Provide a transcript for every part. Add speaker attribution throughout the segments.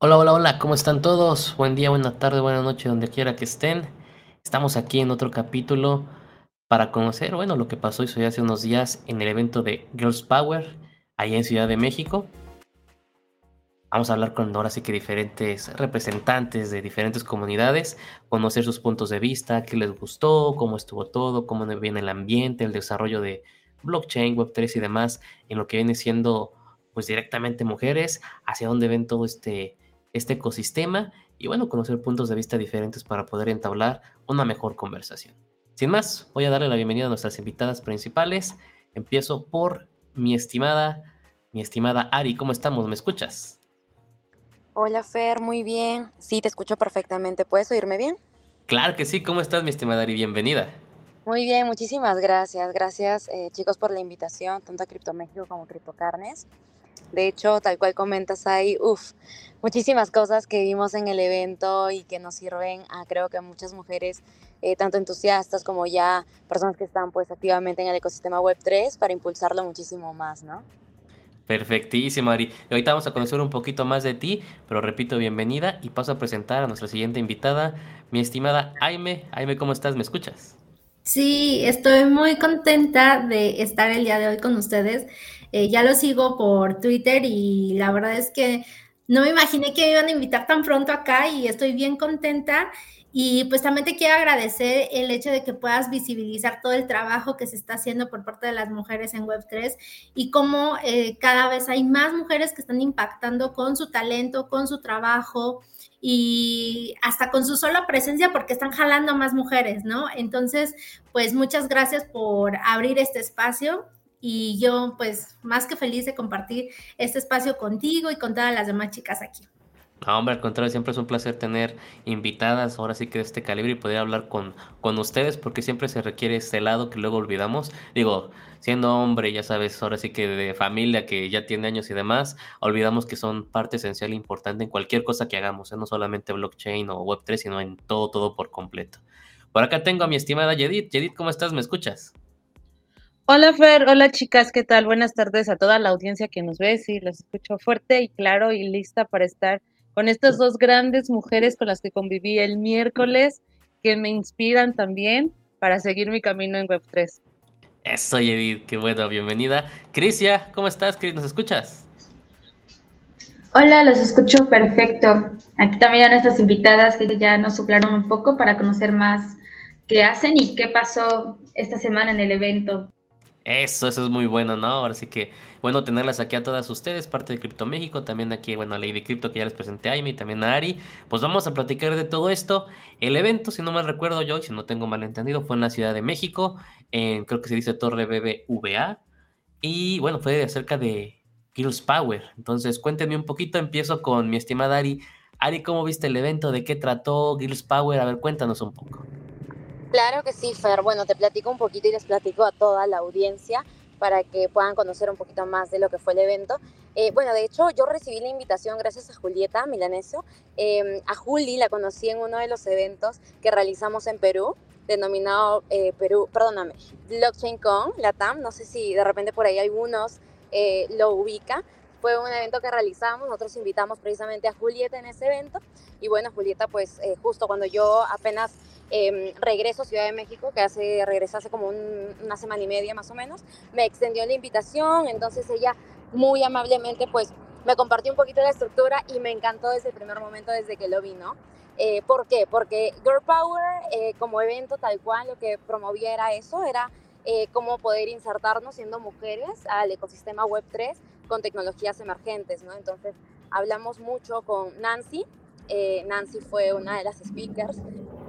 Speaker 1: Hola, hola, hola, ¿cómo están todos? Buen día, buena tarde, buena noche, donde quiera que estén. Estamos aquí en otro capítulo para conocer, bueno, lo que pasó y hace unos días en el evento de Girls Power, allá en Ciudad de México. Vamos a hablar con ahora sí que diferentes representantes de diferentes comunidades, conocer sus puntos de vista, qué les gustó, cómo estuvo todo, cómo viene el ambiente, el desarrollo de blockchain, Web3 y demás, en lo que viene siendo pues directamente mujeres, hacia dónde ven todo este, este ecosistema y bueno, conocer puntos de vista diferentes para poder entablar una mejor conversación. Sin más, voy a darle la bienvenida a nuestras invitadas principales. Empiezo por mi estimada, mi estimada Ari, ¿cómo estamos? ¿Me escuchas?
Speaker 2: Hola Fer, muy bien. Sí, te escucho perfectamente. ¿Puedes oírme bien?
Speaker 1: Claro que sí. ¿Cómo estás, mi estimada Ari? Bienvenida.
Speaker 2: Muy bien, muchísimas gracias. Gracias eh, chicos por la invitación, tanto a Cripto México como a Criptocarnes. De hecho, tal cual comentas ahí, uff, muchísimas cosas que vimos en el evento y que nos sirven a creo que a muchas mujeres, eh, tanto entusiastas como ya personas que están pues activamente en el ecosistema Web3 para impulsarlo muchísimo más, ¿no?
Speaker 1: Perfectísimo, Ari. Ahorita vamos a conocer un poquito más de ti, pero repito, bienvenida y paso a presentar a nuestra siguiente invitada, mi estimada Aime. Aime, ¿cómo estás? ¿Me escuchas?
Speaker 3: Sí, estoy muy contenta de estar el día de hoy con ustedes. Eh, ya lo sigo por Twitter y la verdad es que no me imaginé que me iban a invitar tan pronto acá y estoy bien contenta. Y pues también te quiero agradecer el hecho de que puedas visibilizar todo el trabajo que se está haciendo por parte de las mujeres en Web3 y cómo eh, cada vez hay más mujeres que están impactando con su talento, con su trabajo y hasta con su sola presencia porque están jalando a más mujeres, ¿no? Entonces, pues muchas gracias por abrir este espacio y yo pues más que feliz de compartir este espacio contigo y con todas las demás chicas aquí.
Speaker 1: No, hombre, al contrario, siempre es un placer tener invitadas, ahora sí que de este calibre y poder hablar con, con ustedes, porque siempre se requiere este lado que luego olvidamos. Digo, siendo hombre, ya sabes, ahora sí que de familia que ya tiene años y demás, olvidamos que son parte esencial e importante en cualquier cosa que hagamos, ¿eh? no solamente blockchain o Web3, sino en todo, todo por completo. Por acá tengo a mi estimada Yedit. Yedit, ¿cómo estás? ¿Me escuchas?
Speaker 4: Hola Fer, hola chicas, ¿qué tal? Buenas tardes a toda la audiencia que nos ve. Sí, los escucho fuerte y claro y lista para estar con estas dos grandes mujeres con las que conviví el miércoles, que me inspiran también para seguir mi camino en Web3.
Speaker 1: Eso, Edith, qué bueno, bienvenida. Crisia, ¿cómo estás, Cris? ¿Nos escuchas?
Speaker 5: Hola, los escucho perfecto. Aquí también a nuestras invitadas que ya nos soplaron un poco para conocer más qué hacen y qué pasó esta semana en el evento.
Speaker 1: Eso, eso es muy bueno, ¿no? Ahora sí que bueno tenerlas aquí a todas ustedes, parte de Cripto México, también aquí, bueno, a Lady Crypto que ya les presenté a Amy, también a Ari. Pues vamos a platicar de todo esto. El evento, si no mal recuerdo yo, si no tengo mal entendido, fue en la Ciudad de México, en, creo que se dice Torre BBVA. Y bueno, fue acerca de Girls Power. Entonces, cuéntenme un poquito, empiezo con mi estimada Ari. Ari, ¿cómo viste el evento? ¿De qué trató Girls Power? A ver, cuéntanos un poco.
Speaker 2: Claro que sí, Fer. Bueno, te platico un poquito y les platico a toda la audiencia para que puedan conocer un poquito más de lo que fue el evento. Eh, bueno, de hecho, yo recibí la invitación gracias a Julieta Milanesio. Eh, a Juli la conocí en uno de los eventos que realizamos en Perú, denominado eh, Perú, perdóname, Blockchain Con, Latam. No sé si de repente por ahí algunos lo ubica. Fue un evento que realizamos, nosotros invitamos precisamente a Julieta en ese evento. Y bueno, Julieta, pues justo cuando yo apenas eh, regreso a Ciudad de México, que hace, regresé hace como una semana y media más o menos, me extendió la invitación, entonces ella muy amablemente pues me compartió un poquito la estructura y me encantó desde el primer momento, desde que lo vi, ¿no? Eh, ¿Por qué? Porque Girl Power eh, como evento tal cual lo que promovía era eso, era eh, cómo poder insertarnos siendo mujeres al ecosistema Web3 con tecnologías emergentes, ¿no? Entonces hablamos mucho con Nancy, Nancy fue una de las speakers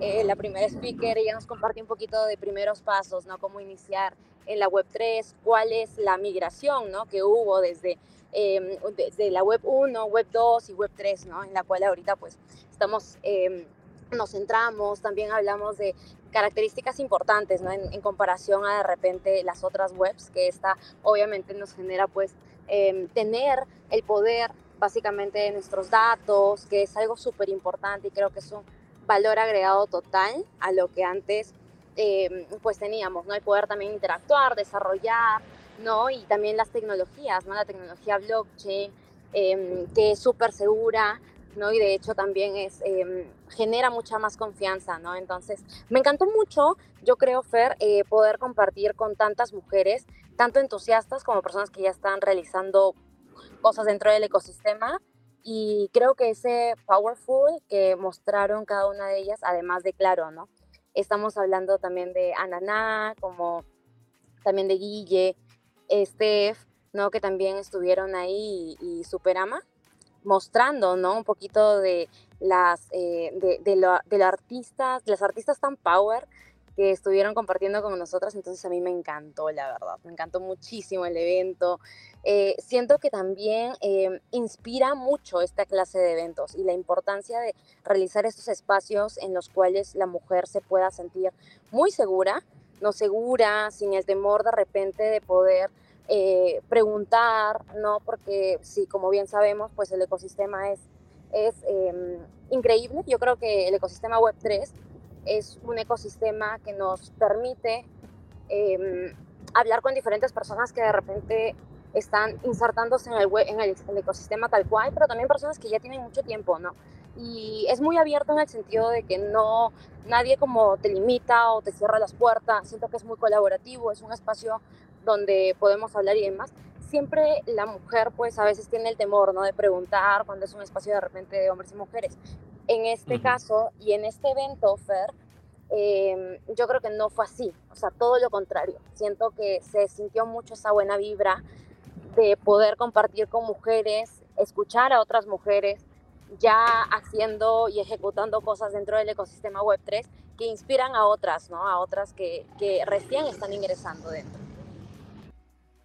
Speaker 2: eh, la primera speaker, ella nos comparte un poquito de primeros pasos, ¿no? Cómo iniciar en la web 3, cuál es la migración, ¿no? Que hubo desde, em, desde la web 1, web 2 y web 3, ¿no? En la cual ahorita pues estamos, em, nos centramos, también hablamos de características importantes, ¿no? En, en, comparación a de repente las otras webs, que esta obviamente nos genera pues em, tener el poder básicamente de nuestros datos, que es algo súper importante y creo que es un valor agregado total a lo que antes em, pues teníamos, ¿no? El poder también interactuar, desarrollar, ¿no? Y también las tecnologías, ¿no? La tecnología blockchain, em, que es súper segura, ¿no? Y de hecho también es, em, genera mucha más confianza, ¿no? Entonces, me encantó mucho, yo creo, Fer, eh, poder compartir con tantas mujeres, tanto entusiastas como personas que ya están realizando cosas dentro del ecosistema. Y creo que ese powerful que mostraron cada una de ellas, además de claro, ¿no? Estamos hablando también de Ananá, como también de Guille, Steph, ¿no? Que también estuvieron ahí y, Superama, mostrando, ¿no? Un poquito de las, eh, de, de, lo, de los artistas, las artistas tan power que estuvieron compartiendo con nosotras, entonces a mí me encantó, la verdad, me encantó muchísimo el evento. Eh, siento que también eh, inspira mucho esta clase de eventos y la importancia de realizar estos espacios en los cuales la mujer se pueda sentir muy segura, no segura, sin el temor de repente de poder eh, preguntar, ¿no? Porque sí, como bien sabemos, pues el ecosistema es, es em, increíble. Yo creo que el ecosistema Web3 es un ecosistema que nos permite em, hablar con diferentes personas que de repente están insertándose en el, en el, ecosistema tal cual, pero también personas que ya tienen mucho tiempo, ¿no? Y es muy abierto en el sentido de que no, nadie como te limita o te cierra las puertas, siento que es muy colaborativo, es un espacio donde podemos hablar y demás, siempre la mujer pues a veces tiene el temor, ¿no? De preguntar cuando es un espacio de repente de hombres y mujeres. En este caso y en este evento, Fer, em, yo creo que no fue así, o sea, todo lo contrario. Siento que se sintió mucho esa buena vibra de poder compartir con mujeres, escuchar a otras mujeres ya haciendo y ejecutando cosas dentro del ecosistema Web3 que inspiran a otras, ¿no? A otras que, que recién están ingresando dentro.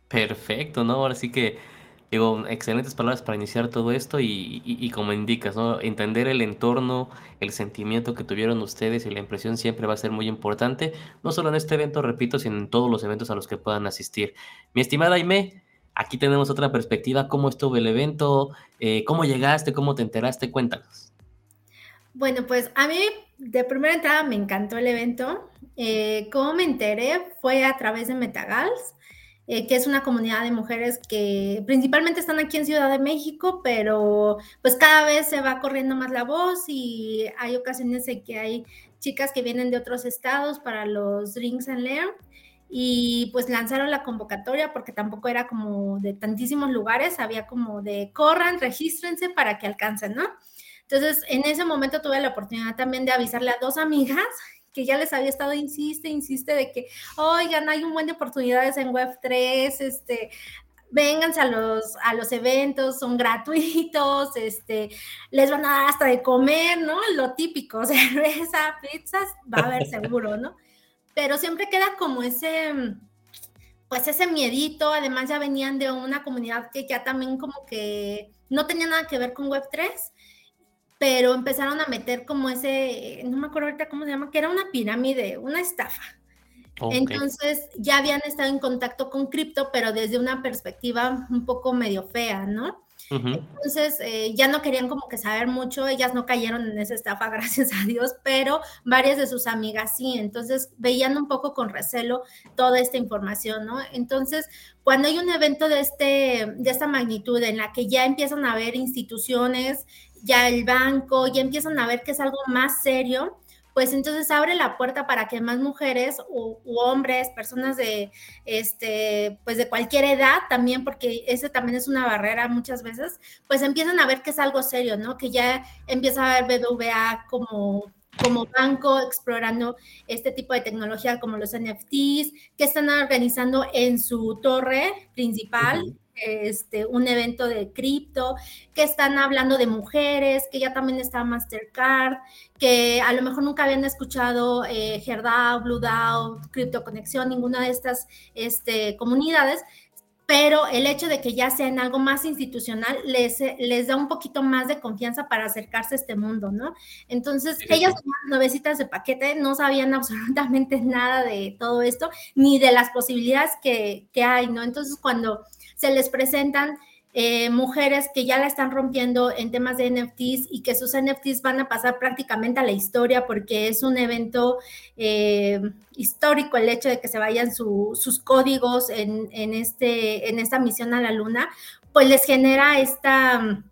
Speaker 1: Perfecto, ¿no? Ahora sí que, digo, excelentes palabras para iniciar todo esto y, como indicas. Entender el entorno, el sentimiento que tuvieron ustedes y la impresión siempre va a ser muy importante, no solo en este evento, repito, sino en todos los eventos a los que puedan asistir. Mi estimada Aime, aquí tenemos otra perspectiva, cómo estuvo el evento, eh, cómo llegaste, cómo te enteraste, cuéntanos.
Speaker 3: Bueno, pues a mí de primera entrada me encantó el evento. Eh, ¿Cómo me enteré? Fue a través de Metagals. Eh, que es una comunidad de mujeres que principalmente están aquí en Ciudad de México, pero pues cada vez se va corriendo más la voz y hay ocasiones en que hay chicas que vienen de otros estados para los Drinks and Learn y pues lanzaron la convocatoria porque tampoco era como de tantísimos lugares, había como de corran, regístrense para que alcancen, ¿no? Entonces, en ese momento tuve la oportunidad también de avisarle a dos amigas que ya les había estado, insiste, insiste de que, oigan, hay un buen de oportunidades en Web3, este, vénganse a los, a los eventos, son gratuitos, este, les van a dar hasta de comer, ¿no? Lo típico, cerveza, pizzas, va a haber seguro, ¿no? Pero siempre queda como ese, pues ese miedito, además ya venían de una comunidad que ya también como que no tenía nada que ver con Web3, pero empezaron a meter como ese, no me acuerdo ahorita cómo se llama, que era una pirámide, una estafa. Entonces ya habían estado en contacto con cripto, pero desde una perspectiva un poco medio fea, ¿no? Entonces eh, ya no querían como que saber mucho, ellas no cayeron en esa estafa, gracias a Dios, pero varias de sus amigas sí, entonces veían un poco con recelo toda esta información, ¿no? Entonces, cuando hay un evento de, este, de esta magnitud en la que ya empiezan a haber instituciones, ya el banco, ya empiezan a ver que es algo más serio, pues entonces abre la puerta para que más mujeres u, hombres, personas de, este, pues de cualquier edad también, porque ese también es una barrera muchas veces, pues empiezan a ver que es algo serio, ¿no? Que ya empieza a ver BBVA como como banco explorando este tipo de tecnología como los NFTs, que están organizando en su torre principal, este, un evento de cripto, que están hablando de mujeres, que ya también está Mastercard, que a lo mejor nunca habían escuchado eh, Herdao, BlueDAO, Crypto Conexión, ninguna de estas este, comunidades, pero el hecho de que ya sea en algo más institucional les, les da un poquito más de confianza para acercarse a este mundo, ¿no? Entonces, ellas, nuevecitas de paquete, no sabían absolutamente nada de todo esto, ni de las posibilidades que, que hay, ¿no? Entonces, cuando se les presentan eh, mujeres que ya la están rompiendo en temas de NFTs y que sus NFTs van a pasar prácticamente a la historia porque es un evento eh, histórico el hecho de que se vayan sus códigos en, este, en esta misión a la luna, pues les genera esta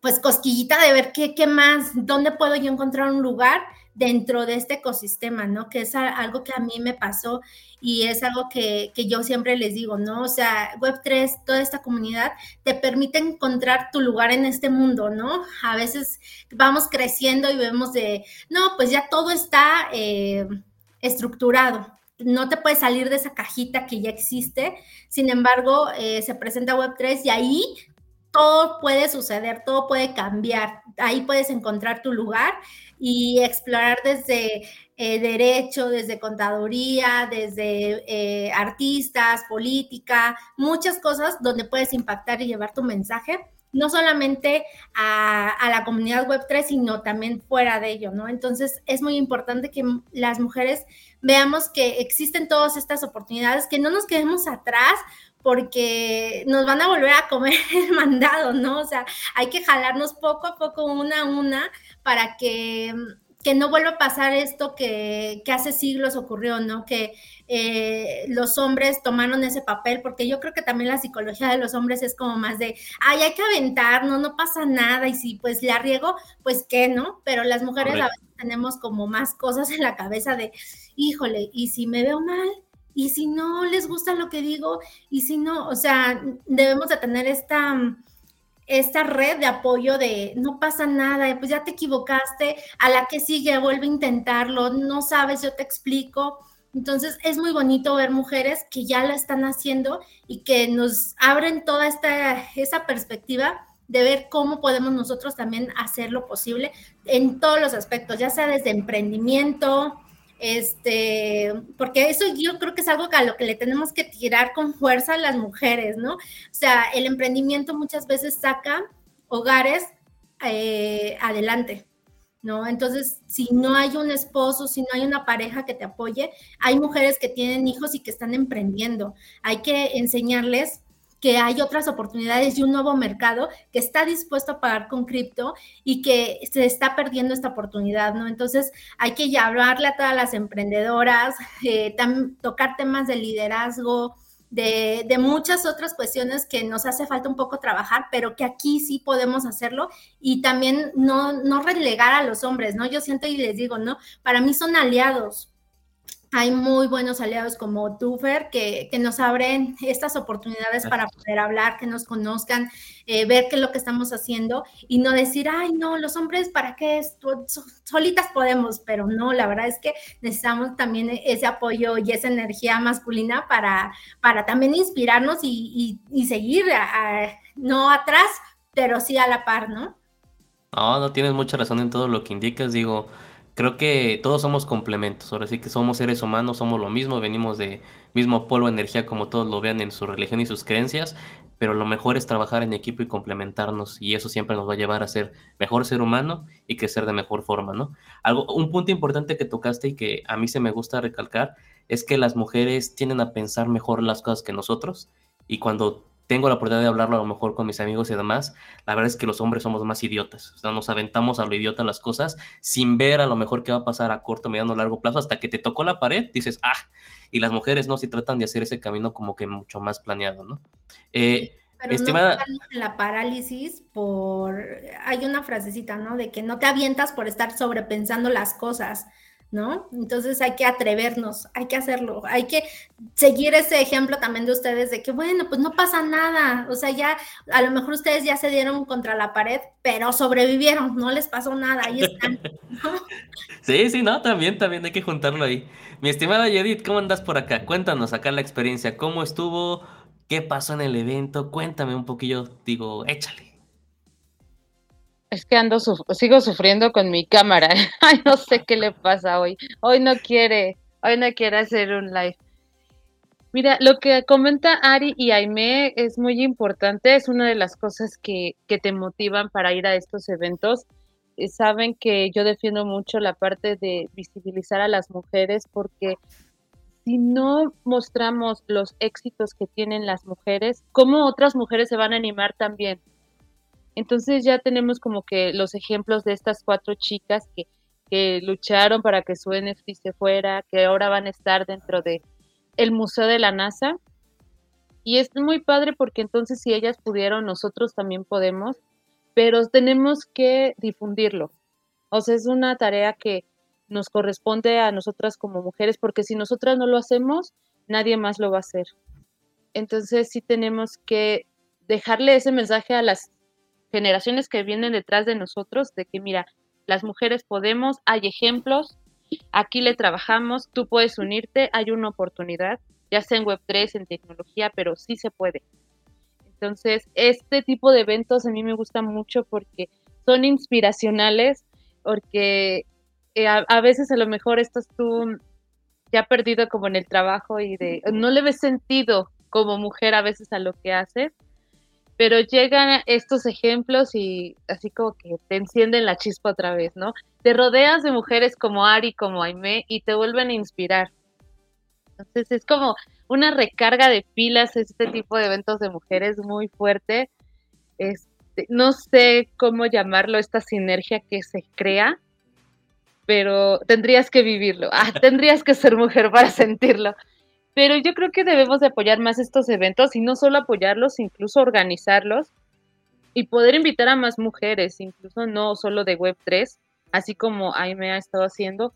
Speaker 3: pues cosquillita de ver qué, qué más, dónde puedo yo encontrar un lugar dentro de este ecosistema, ¿no? Que es algo que a mí me pasó y es algo que, que, yo siempre les digo, ¿no? O sea, Web3, toda esta comunidad te permite encontrar tu lugar en este mundo, ¿no? A veces vamos creciendo y vemos de, no, pues ya todo está eh, estructurado. No te puedes salir de esa cajita que ya existe. Sin embargo, eh, se presenta Web3 y ahí todo puede suceder, todo puede cambiar. Ahí puedes encontrar tu lugar y explorar desde eh, derecho, desde contaduría, desde eh, artistas, política, muchas cosas donde puedes impactar y llevar tu mensaje, no solamente a, a la comunidad Web3, sino también fuera de ello, ¿no? Entonces es muy importante que las mujeres veamos que existen todas estas oportunidades, que no nos quedemos atrás porque nos van a volver a comer el mandado, ¿no? O sea, hay que jalarnos poco a poco, una a una, para que, que no vuelva a pasar esto que, que hace siglos ocurrió, ¿no? Que eh, los hombres tomaron ese papel, porque yo creo que también la psicología de los hombres es como más de, ay, hay que aventar, no, no pasa nada, y si pues la riego, pues qué, ¿no? Pero las mujeres a veces tenemos como más cosas en la cabeza de, híjole, y si me veo mal, y si no les gusta lo que digo, y si no, o sea, debemos de tener esta, esta red de apoyo de no pasa nada, pues ya te equivocaste, a la que sigue vuelve a intentarlo, no sabes, yo te explico. Entonces es muy bonito ver mujeres que ya lo están haciendo y que nos abren toda esta esa perspectiva de ver cómo podemos nosotros también hacer lo posible en todos los aspectos, ya sea desde emprendimiento, este, porque eso yo creo que es algo a lo que le tenemos que tirar con fuerza a las mujeres, ¿no? O sea, el emprendimiento muchas veces saca hogares eh, adelante, ¿no? Entonces, si no hay un esposo, si no hay una pareja que te apoye, hay mujeres que tienen hijos y que están emprendiendo. Hay que enseñarles que hay otras oportunidades y un nuevo mercado que está dispuesto a pagar con cripto y que se está perdiendo esta oportunidad, ¿no? Entonces hay que hablarle a todas las emprendedoras, eh, tocar temas de liderazgo, de, de, muchas otras cuestiones que nos hace falta un poco trabajar, pero que aquí sí podemos hacerlo y también no, no relegar a los hombres, ¿no? Yo siento y les digo, ¿no? Para mí son aliados, hay muy buenos aliados como Tufer que, que nos abren estas oportunidades para poder hablar, que nos conozcan, eh, ver qué es lo que estamos haciendo y no decir, ay, no, los hombres, ¿para qué? Solitas podemos, pero no, la verdad es que necesitamos también ese apoyo y esa energía masculina para, para también inspirarnos y, y, seguir, no atrás, pero sí a la par, ¿no?
Speaker 1: No, no tienes mucha razón en todo lo que indicas, digo creo que todos somos complementos. Ahora sí que somos seres humanos, somos lo mismo, venimos de mismo polvo energía como todos lo vean en su religión y sus creencias, pero lo mejor es trabajar en equipo y complementarnos y eso siempre nos va a llevar a ser mejor ser humano y crecer de mejor forma, ¿no? Algo, un punto importante que tocaste y que a mí se me gusta recalcar es que las mujeres tienden a pensar mejor las cosas que nosotros y cuando tengo la oportunidad de hablarlo a lo mejor con mis amigos y demás, la verdad es que los hombres somos más idiotas. O sea, nos aventamos a lo idiota las cosas sin ver a lo mejor qué va a pasar a corto, mediano, largo plazo, hasta que te tocó la pared, dices, ah, y las mujeres no, si tratan de hacer ese camino como que mucho más planeado, ¿no?
Speaker 3: Eh, pero estimada... no la parálisis por... Hay una frasecita, ¿no? De que no te avientas por estar sobrepensando las cosas ¿no? Entonces hay que atrevernos, hay que hacerlo, hay que seguir ese ejemplo también de ustedes de que, bueno, pues no pasa nada, o sea, ya a lo mejor ustedes ya se dieron contra la pared, pero sobrevivieron, no les pasó nada, ahí están.
Speaker 1: Sí, sí, no, también, también hay que juntarlo ahí. Mi estimada Yedith, ¿cómo andas por acá? Cuéntanos acá la experiencia, ¿cómo estuvo? ¿Qué pasó en el evento? Cuéntame un poquillo, digo, échale.
Speaker 4: Es que ando, sigo sufriendo con mi cámara. Ay, no sé qué le pasa hoy. Hoy no quiere, hoy no quiere hacer un live. Mira, lo que comenta Ari y Aime es muy importante, es una de las cosas que, te motivan para ir a estos eventos. Eh, saben que yo defiendo mucho la parte de visibilizar a las mujeres porque si no mostramos los éxitos que tienen las mujeres, ¿cómo otras mujeres se van a animar también? Entonces ya tenemos como que los ejemplos de estas cuatro chicas que, lucharon para que su NFT se fuera, que ahora van a estar dentro de el Museo de la NASA. Y es muy padre porque entonces si ellas pudieron, nosotros también podemos. pero tenemos que difundirlo. O sea, es una tarea que nos corresponde a nosotras como mujeres, porque si nosotras no lo hacemos, nadie más lo va a hacer. Entonces sí tenemos que dejarle ese mensaje a las generaciones que vienen detrás de nosotros de que, mira, las mujeres podemos, hay ejemplos, aquí le trabajamos, tú puedes unirte, hay una oportunidad, ya sea en Web3, en tecnología, pero sí se puede. Entonces, este tipo de eventos a mí me gusta mucho porque son inspiracionales, porque eh, a, veces a lo mejor estás tú ya perdido como en el trabajo y de no le ves sentido como mujer a veces a lo que haces, pero llegan estos ejemplos y así como que te encienden la chispa otra vez, ¿no? Te rodeas de mujeres como Ari, como Aime y te vuelven a inspirar. Entonces es como una recarga de pilas este tipo de eventos de mujeres muy fuerte. Este, no sé cómo llamarlo, esta sinergia que se crea, pero tendrías que vivirlo. Ah, tendrías que ser mujer para sentirlo. Pero yo creo que debemos de apoyar más estos eventos y no solo apoyarlos, incluso organizarlos y poder invitar a más mujeres, incluso no solo de Web3, así como Aime ha estado haciendo,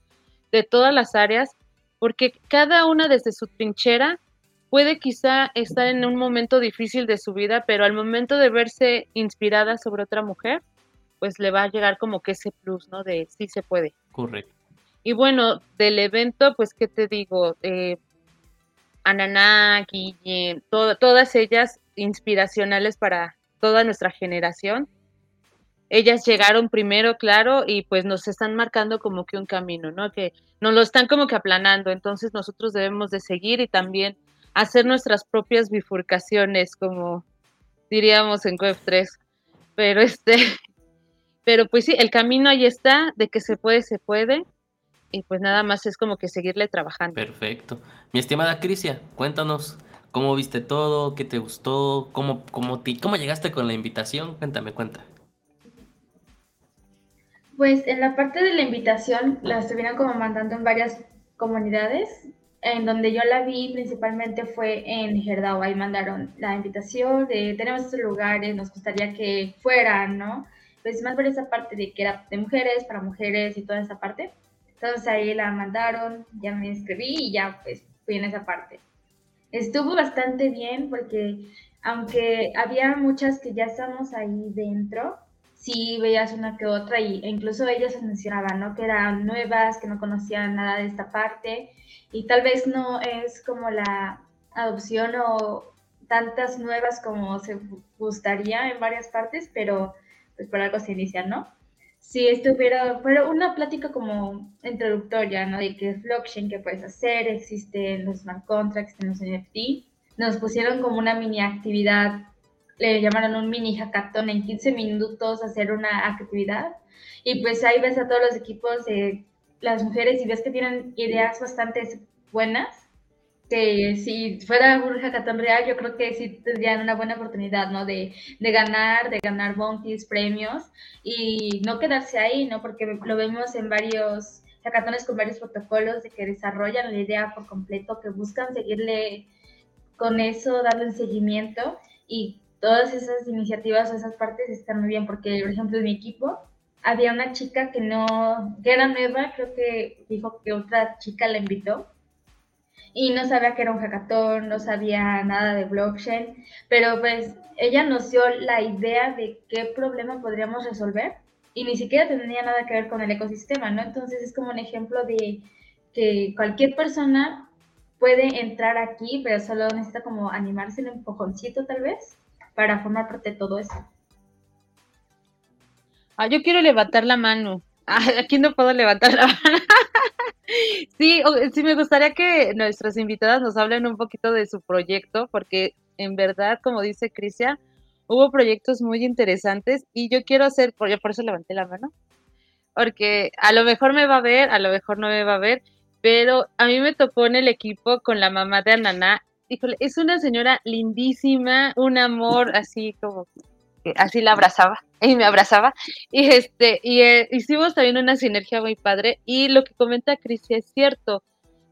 Speaker 4: de todas las áreas, porque cada una desde su trinchera puede quizá estar en un momento difícil de su vida, pero al momento de verse inspirada sobre otra mujer, pues le va a llegar como que ese plus, ¿no? De sí se puede.
Speaker 1: Correcto.
Speaker 4: Y bueno, del evento, pues, ¿qué te digo? Eh, Ananá, Guille, todas ellas inspiracionales para toda nuestra generación. Ellas llegaron primero, claro, y pues nos están marcando como que un camino, ¿no? Que nos lo están como que aplanando, entonces nosotros debemos de seguir y también hacer nuestras propias bifurcaciones, como diríamos en Web 3. Pero este, pero pues sí, el camino ahí está, de que se puede, se puede y pues nada más es como que seguirle trabajando.
Speaker 1: Perfecto. Mi estimada Crisia, cuéntanos cómo viste todo, qué te gustó, cómo, cómo, cómo llegaste con la invitación. Cuéntame, cuenta.
Speaker 5: Pues en la parte de la invitación la estuvieron como mandando en varias comunidades. En donde yo la vi principalmente fue en Gerdau. Ahí mandaron la invitación de tenemos estos lugares, nos gustaría que fueran, ¿no? Pues más por esa parte de que era de mujeres, para mujeres y toda esa parte. Entonces ahí la mandaron, ya me inscribí y ya pues fui en esa parte. Estuvo bastante bien porque aunque había muchas que ya estamos ahí dentro, sí veías una que otra y, e incluso ellos mencionaban, ¿no? Que eran nuevas, que no conocían nada de esta parte y tal vez no es como la adopción o tantas nuevas como se gustaría en varias partes, pero pues por algo se inicia, ¿no? Si estuviera, fuera una plática como introductoria, ¿no? De qué es blockchain, qué puedes hacer, existen los smart contracts, existen los NFT, nos pusieron como una mini actividad, le llamaron un mini hackathon en 15 minutos hacer una actividad. Y pues ahí ves a todos los equipos las mujeres y ves que tienen ideas bastante buenas que si fuera un hackathon real, yo creo que sí tendrían una buena oportunidad, ¿no? De, de ganar, de ganar bounties, premios y no quedarse ahí, ¿no? Porque lo vemos en varios hackatones con varios protocolos de que desarrollan la idea por completo, que buscan seguirle con eso, darle un seguimiento y todas esas iniciativas o esas partes están muy bien porque, por ejemplo, en mi equipo había una chica que no, que era nueva, creo que dijo que otra chica la invitó y no sabía que era un hackathon, no sabía nada de blockchain, pero pues ella nos dio la idea de qué problema podríamos resolver y ni siquiera tenía nada que ver con el ecosistema, ¿no? Entonces es como un ejemplo de que cualquier persona puede entrar aquí, pero solo necesita como animarse un empujoncito tal vez para formar parte de todo eso.
Speaker 4: Ah, yo quiero levantar la mano. Aquí no puedo levantar la mano. Sí, sí, me gustaría que nuestras invitadas nos hablen un poquito de su proyecto, porque en verdad, como dice Crisia, hubo proyectos muy interesantes y yo quiero hacer, por, por eso levanté la mano, porque a lo mejor me va a ver, a lo mejor no me va a ver, pero a mí me tocó en el equipo con la mamá de Ananá. Híjole, es una señora lindísima, un amor así como así la abrazaba y me abrazaba. Y este, y eh, hicimos también una sinergia muy padre. Y lo que comenta Crisia es cierto.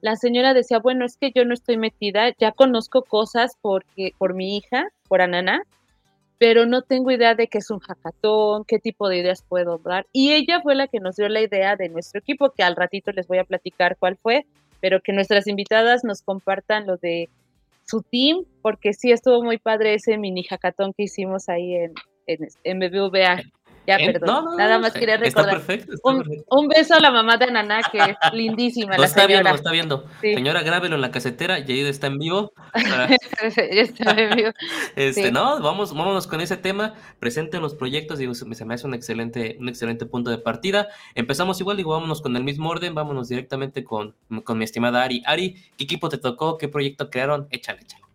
Speaker 4: La señora decía, bueno, es que yo no estoy metida, ya conozco cosas porque, por mi hija, por Anana, pero no tengo idea de qué es un hackathon, qué tipo de ideas puedo dar. Y ella fue la que nos dio la idea de nuestro equipo, que al ratito les voy a platicar cuál fue, pero que nuestras invitadas nos compartan lo de su team, porque sí estuvo muy padre ese mini hackathon que hicimos ahí en, en, en BBVA. Ya, perdón. Nada más quería recordar. Está perfecto, un, beso a la mamá de Naná, que es lindísima.
Speaker 1: Lo está viendo, lo está viendo. Señora, grábelo en la casetera y ahí está en vivo. está en vivo. Este, no, vamos, vámonos con ese tema. Presenten los proyectos, digo, se me hace un excelente, un excelente punto de partida. Empezamos igual, digo, vámonos con el mismo orden, vámonos directamente con, con mi estimada Ari. Ari, ¿qué equipo te tocó? ¿Qué proyecto crearon? Échale, échale.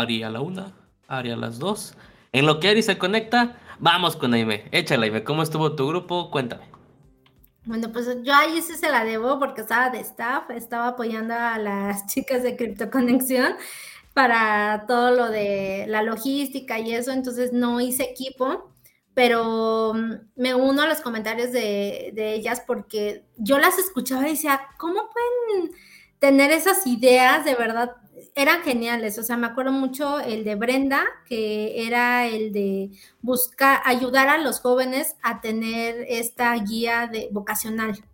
Speaker 1: Ari a la una, Ari a las dos. En lo que Ari se conecta, vamos con Aime. Échale, Aime. ¿Cómo estuvo tu grupo? Cuéntame.
Speaker 3: Bueno, pues yo ahí sí se la debo porque estaba de staff, estaba apoyando a las chicas de Conexión para todo lo de la logística y eso, entonces no hice equipo, pero mm, me uno a los comentarios de, de ellas porque yo las escuchaba y decía, ¿cómo pueden tener esas ideas de verdad eran geniales, o sea, me acuerdo mucho el de Brenda, que era el de buscar, ayudar a los jóvenes a tener esta guía de vocacional,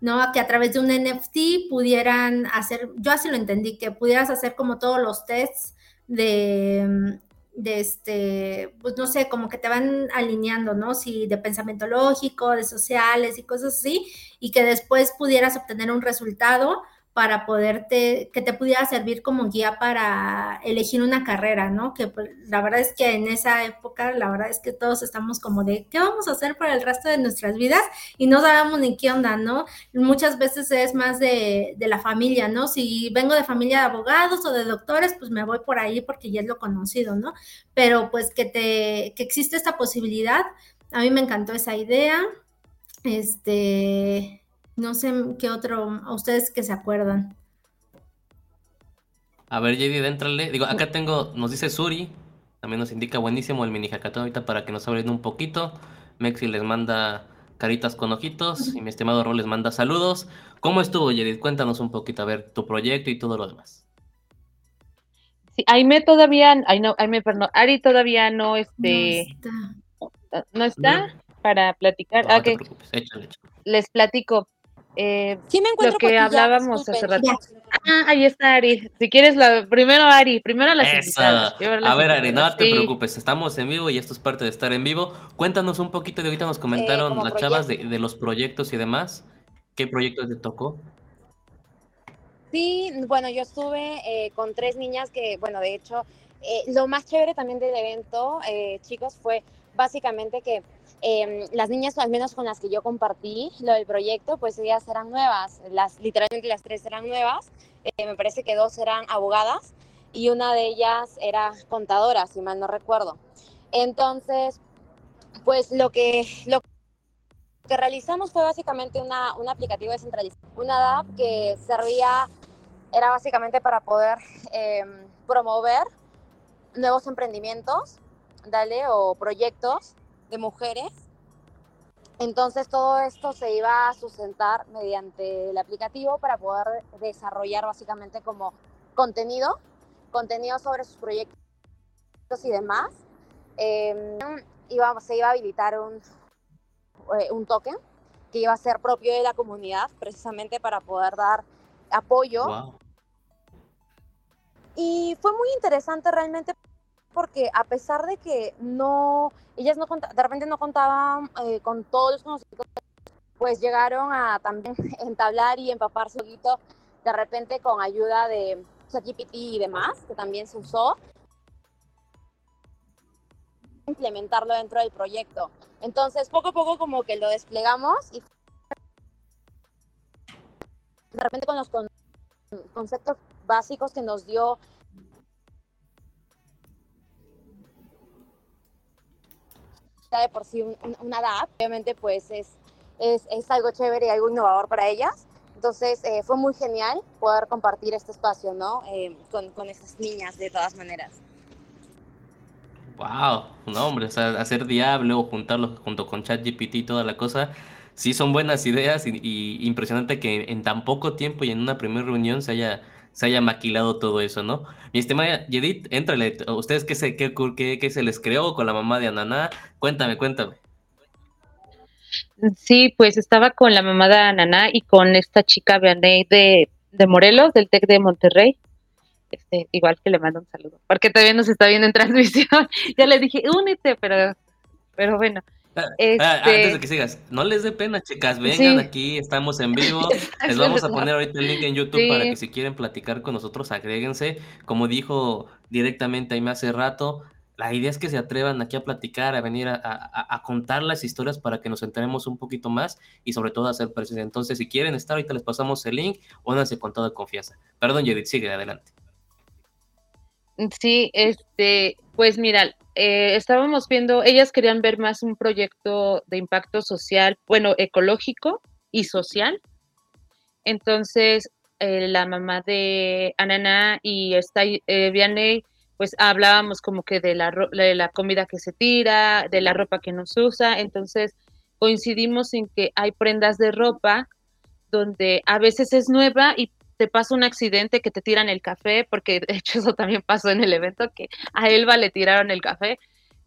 Speaker 3: ¿no? Que a través de un NFT pudieran hacer, yo así lo entendí, que pudieras hacer como todos los tests de, de este, pues no sé, como que te van alineando, ¿no? Si de pensamiento lógico, de sociales y cosas así, y que después pudieras obtener un resultado para poderte, que te pudiera servir como guía para elegir una carrera, ¿no? Que pues, la verdad es que en esa época, la verdad es que todos estamos como de, ¿qué vamos a hacer para el resto de nuestras vidas? Y no sabemos ni qué onda, ¿no? Muchas veces es más de, de la familia, ¿no? Si vengo de familia de abogados o de doctores, pues me voy por ahí porque ya es lo conocido, ¿no? Pero pues que te, que existe esta posibilidad, a mí me encantó esa idea. Este, no sé qué otro, a ustedes que se acuerdan.
Speaker 1: A ver, JD, éntrale. Digo, acá tengo, nos dice Suri, también nos indica buenísimo el mini hackathon ahorita para que nos hablen un poquito. Mexi les manda caritas con ojitos y mi estimado Rol les manda saludos. ¿Cómo estuvo, Jedid? Cuéntanos un poquito, a ver, tu proyecto y todo lo demás.
Speaker 4: Sí, Aime todavía, ay no, Aime, perdón, Ari todavía no, este, no está, para platicar. ah, te Les platico. Eh, me encuentro lo que hablábamos hace rato. Ah, ahí está Ari. Si quieres, la, primero Ari, primero las invitadas.
Speaker 1: A ver, Ari, no te preocupes, estamos en vivo y esto es parte de estar en vivo. Cuéntanos un poquito de ahorita nos comentaron las chavas de, los proyectos y demás. ¿Qué proyectos te tocó?
Speaker 2: Sí, bueno, yo estuve eh, con tres niñas que, bueno, de hecho, eh, lo más chévere también del evento, chicos, fue básicamente que Em, las niñas, al menos con las que yo compartí lo del proyecto, pues ellas eran nuevas, las, literalmente las tres eran nuevas, eh, me parece que dos eran abogadas y una de ellas era contadora, si mal no recuerdo. Entonces, pues lo que, lo que realizamos fue básicamente una, un aplicativo descentralizado, una app que servía, era básicamente para poder em, promover nuevos emprendimientos, dale, o proyectos de mujeres. Entonces todo esto se iba a sustentar mediante el aplicativo para poder desarrollar básicamente como contenido, contenido sobre sus proyectos y demás. Eh, iba, se iba a habilitar un, eh, un token que iba a ser propio de la comunidad precisamente para poder dar apoyo. Y fue muy interesante realmente porque a pesar de que no, ellas no de repente no contaban eh, con todos los conocimientos, pues llegaron a también entablar y empaparse un poquito de repente con ayuda de ChatGPT y demás, que también se usó, implementarlo dentro del proyecto. Entonces, poco a poco como que lo desplegamos y de repente con los conceptos básicos que nos dio de por sí una app, obviamente pues es, es, es, algo chévere y algo innovador para ellas. Entonces eh, fue muy genial poder compartir este espacio, ¿no? Eh, con, con esas niñas de todas maneras.
Speaker 1: Wow, no hombre, o sea, hacer Diablo o juntarlo junto con ChatGPT y toda la cosa, sí son buenas ideas y, y, impresionante que en tan poco tiempo y en una primera reunión se haya, se haya maquilado todo eso, ¿no? Mi estimada Yedith, éntrale, ¿ustedes qué se, qué, qué, se les creó con la mamá de Ananá? Cuéntame, cuéntame.
Speaker 4: Sí, pues estaba con la mamá de Ananá y con esta chica Vianney de, de Morelos, del TEC de Monterrey. Este, igual que le mando un saludo, porque todavía nos está viendo en transmisión. ya le dije, únete, pero, pero bueno.
Speaker 1: Ah, ah, antes de este que sigas, no les dé pena, chicas, vengan aquí, estamos en vivo. Les vamos a poner ahorita el link en YouTube para que si quieren platicar con nosotros, agréguense. Como dijo directamente ahí me hace rato, la idea es que se atrevan aquí a platicar, a venir a, contar las historias para que nos enteremos un poquito más y sobre todo a hacer presencia. Entonces, si quieren estar, ahorita les pasamos el link, únanse con toda confianza. Perdón, Judith, sigue adelante.
Speaker 4: Sí, este, pues mira, eh, estábamos viendo, ellas querían ver más un proyecto de impacto social, bueno, ecológico y social. Entonces, eh, la mamá de Anana y esta eh, Vianney, pues hablábamos como que de la, de la comida que se tira, de la ropa que nos usa. Entonces, coincidimos en que hay prendas de ropa donde a veces es nueva y te pasa un accidente que te tiran el café, porque de hecho eso también pasó en el evento, que a Elba le tiraron el café,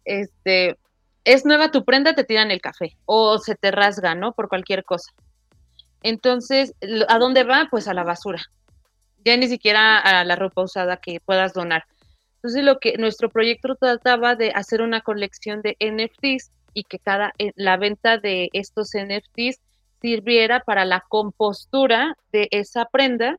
Speaker 4: este, es nueva tu prenda, te tiran el café, o se te rasga, ¿no? Por cualquier cosa. Entonces, ¿a dónde va? Pues a la basura. Ya ni siquiera a la ropa usada que puedas donar. Entonces, lo que nuestro proyecto trataba de hacer una colección de NFTs y que cada eh, la venta de estos NFTs sirviera para la compostura de esa prenda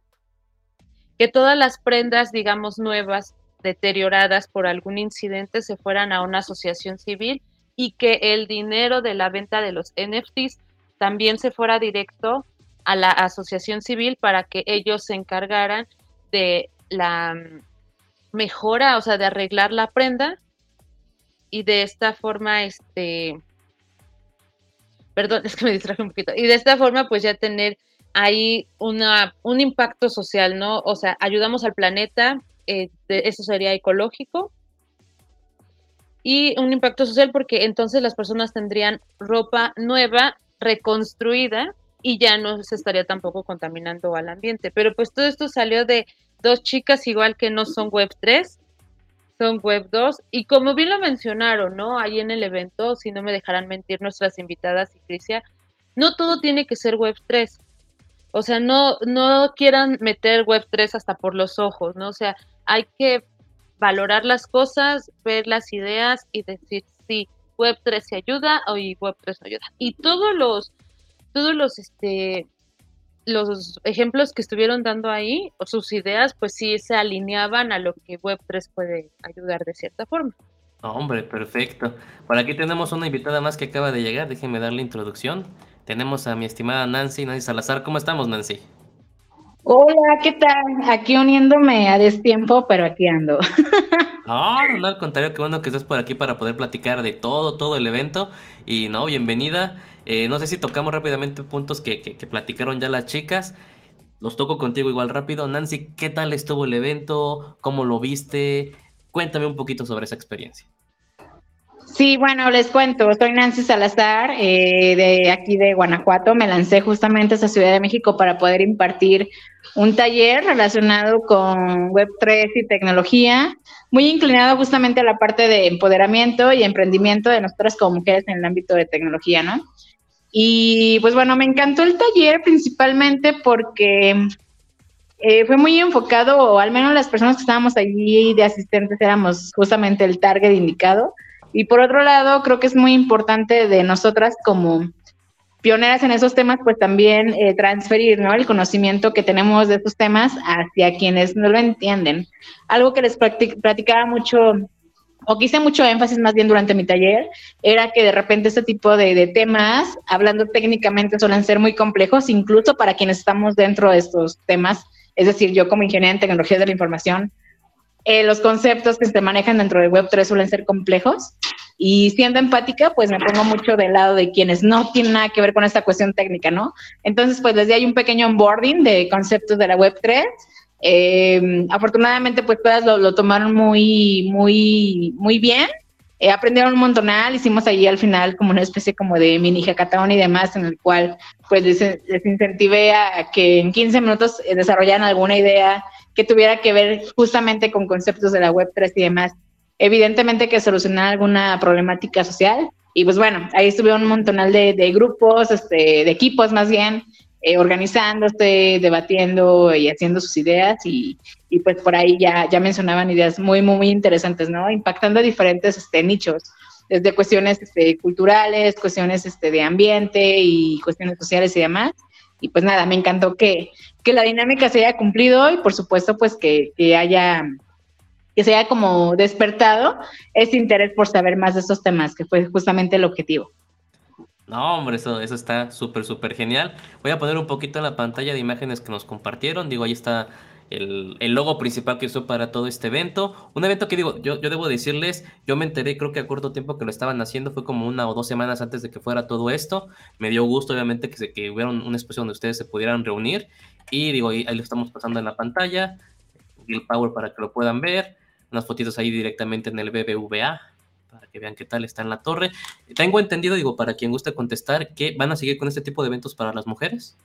Speaker 4: que todas las prendas, digamos, nuevas, deterioradas por algún incidente, se fueran a una asociación civil y que el dinero de la venta de los NFTs también se fuera directo a la asociación civil para que ellos se encargaran de la mm, mejora, o sea, de arreglar la prenda y de esta forma, este, perdón, es que me distraje un poquito, y de esta forma pues ya tener hay una, un impacto social, ¿no? O sea, ayudamos al planeta, eh, eso sería ecológico, y un impacto social porque entonces las personas tendrían ropa nueva, reconstruida, y ya no se estaría tampoco contaminando al ambiente. Pero pues todo esto salió de dos chicas igual que no son Web 3, son Web 2, y como bien lo mencionaron, ¿no? Ahí en el evento, si no me dejarán mentir nuestras invitadas y Crisia, no todo tiene que ser Web 3 o sea, no, no quieran meter Web3 hasta por los ojos, ¿no? O sea, hay que valorar las cosas, ver las ideas y decir si Web3 se ayuda o Web3 no ayuda. Y todos los, todos los, este, los ejemplos que estuvieron dando ahí, o sus ideas, pues sí se alineaban a lo que Web3 puede ayudar de cierta forma.
Speaker 1: Hombre, perfecto. Por aquí tenemos una invitada más que acaba de llegar, déjenme darle introducción. Tenemos a mi estimada Nancy, Nancy Salazar. ¿Cómo estamos, Nancy?
Speaker 6: Hola, ¿qué tal? Aquí uniéndome a destiempo, pero aquí ando.
Speaker 1: No, no, al contrario, qué bueno que estés por aquí para poder platicar de todo, todo el evento. Y no, bienvenida. Eh, no sé si tocamos rápidamente puntos que, que, platicaron ya las chicas. Los toco contigo igual rápido. Nancy, ¿qué tal estuvo el evento? ¿Cómo lo viste? Cuéntame un poquito sobre esa experiencia.
Speaker 6: Sí, bueno, les cuento, soy Nancy Salazar, eh, de aquí de Guanajuato. Me lancé justamente a esa Ciudad de México para poder impartir un taller relacionado con Web3 y tecnología, muy inclinado justamente a la parte de empoderamiento y emprendimiento de nosotras como mujeres en el ámbito de tecnología, ¿no? Y pues bueno, me encantó el taller principalmente porque eh, fue muy enfocado, o al menos las personas que estábamos allí de asistentes éramos justamente el target indicado y por otro lado, creo que es muy importante de nosotras como pioneras en esos temas, pues también eh, transferir ¿no? el conocimiento que tenemos de estos temas hacia quienes no lo entienden. Algo que les platicaba mucho, o quise mucho énfasis más bien durante mi taller, era que de repente este tipo de, de temas, hablando técnicamente, suelen ser muy complejos, incluso para quienes estamos dentro de estos temas. Es decir, yo como ingeniera en tecnologías de la información, eh, los conceptos que se manejan dentro de Web3 suelen ser complejos y siendo empática, pues me pongo mucho del lado de quienes no tienen nada que ver con esta cuestión técnica, ¿no? Entonces, pues les di ahí un pequeño onboarding de conceptos de la Web3. Eh, afortunadamente, pues todas lo, tomaron muy, muy, muy bien. Eh, aprendieron un montonal, hicimos allí al final como una especie como de mini hackathon y demás, en el cual pues les, les incentivé a que en 15 minutos desarrollaran alguna idea que tuviera que ver justamente con conceptos de la web 3 y demás. Evidentemente que solucionar alguna problemática social. Y pues bueno, ahí estuvieron un montonal de, de grupos, este, de equipos más bien, eh, organizándose, debatiendo y haciendo sus ideas y, y, pues por ahí ya, ya mencionaban ideas muy, muy, muy interesantes, ¿no? Impactando diferentes este, nichos, desde cuestiones este, culturales, cuestiones este, de ambiente y cuestiones sociales y demás. Y pues nada, me encantó que, que la dinámica se haya cumplido y por supuesto pues que, que haya que se haya como despertado ese interés por saber más de esos temas, que fue justamente el objetivo.
Speaker 1: No, hombre, eso, eso está súper, súper genial. Voy a poner un poquito en la pantalla de imágenes que nos compartieron. Digo, ahí está el, el, logo principal que usó para todo este evento. Un evento que digo, yo, yo debo decirles, yo me enteré creo que a corto tiempo que lo estaban haciendo, fue como una o dos semanas antes de que fuera todo esto. Me dio gusto, obviamente, que, se, que hubiera un, un donde ustedes se pudieran reunir. Y digo, ahí, lo estamos pasando en la pantalla. Bill Power para que lo puedan ver. Unas fotitos ahí directamente en el BBVA para que vean qué tal está en la torre. Tengo entendido, digo, para quien guste contestar, que van a seguir con este tipo de eventos para las mujeres.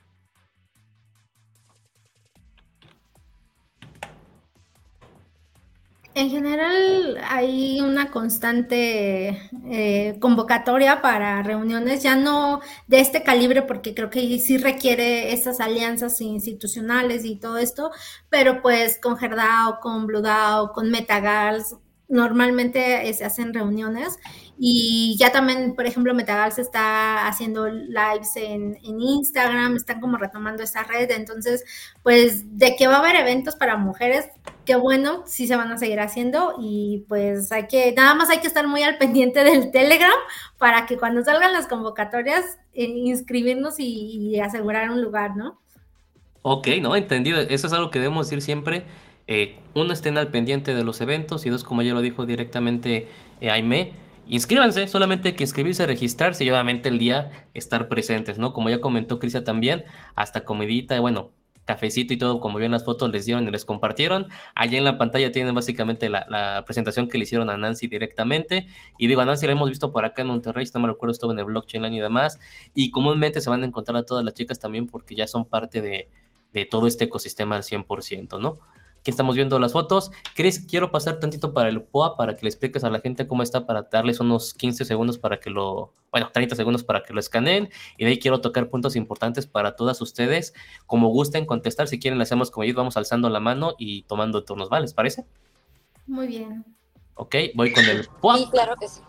Speaker 3: En general hay una constante eh, convocatoria para reuniones, ya no de este calibre, porque creo que sí requiere estas alianzas institucionales y todo esto, pero pues con Gerdao, con Bludao, con Metagals, normalmente eh, se hacen reuniones y ya también, por ejemplo, Metagal se está haciendo lives en, Instagram, están como retomando esa red, entonces, pues de que va a haber eventos para mujeres, qué bueno, sí se van a seguir haciendo y pues hay que, nada más hay que estar muy al pendiente del Telegram para que cuando salgan las convocatorias, eh, inscribirnos y, y asegurar un lugar, ¿no?
Speaker 1: Ok, no, entendido. Eso es algo que debemos decir siempre. Eh, uno, estén al pendiente de los eventos y dos, como ya lo dijo directamente eh, Aime, inscríbanse, solamente hay que inscribirse, registrarse y obviamente el día estar presentes, ¿no? Como ya comentó Crisia también, hasta comidita, bueno, cafecito y todo, como bien las fotos les dieron y les compartieron. Allá en la pantalla tienen básicamente la, la, presentación que le hicieron a Nancy directamente. Y digo, a Nancy la hemos visto por acá en Monterrey, si no me recuerdo, estuvo en el blockchain y demás. Y comúnmente se van a encontrar a todas las chicas también porque ya son parte de, de todo este ecosistema al 100%, ¿no? Aquí estamos viendo las fotos. Chris, quiero pasar tantito para el POA para que le expliques a la gente cómo está para darles unos 15 segundos para que lo, bueno, 30 segundos para que lo escaneen. Y de ahí quiero tocar puntos importantes para todas ustedes. Como gusten contestar, si quieren, le hacemos como yo, vamos alzando la mano y tomando turnos, ¿vale? ¿Les parece?
Speaker 3: Muy bien.
Speaker 1: Ok, voy con el POA.
Speaker 2: Sí, claro que sí.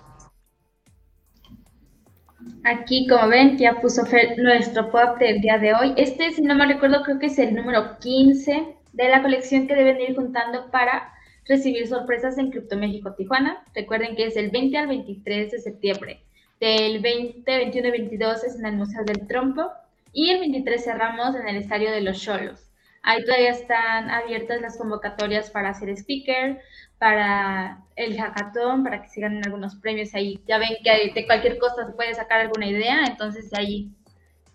Speaker 5: Aquí, como ven, ya puso Fer nuestro pop del día de hoy. Este, si no me recuerdo, creo que es el número 15 de la colección que deben ir juntando para recibir sorpresas en Crypto México Tijuana. Recuerden que es el 20 al 23 de septiembre. Del 20, 21 y 22 es en el Museo del Trompo y el 23 cerramos en el Estadio de los Cholos. Ahí todavía están abiertas las convocatorias para hacer speaker, para el hackathon, para que sigan algunos premios ahí. Ya ven que de cualquier cosa se puede sacar alguna idea, entonces ahí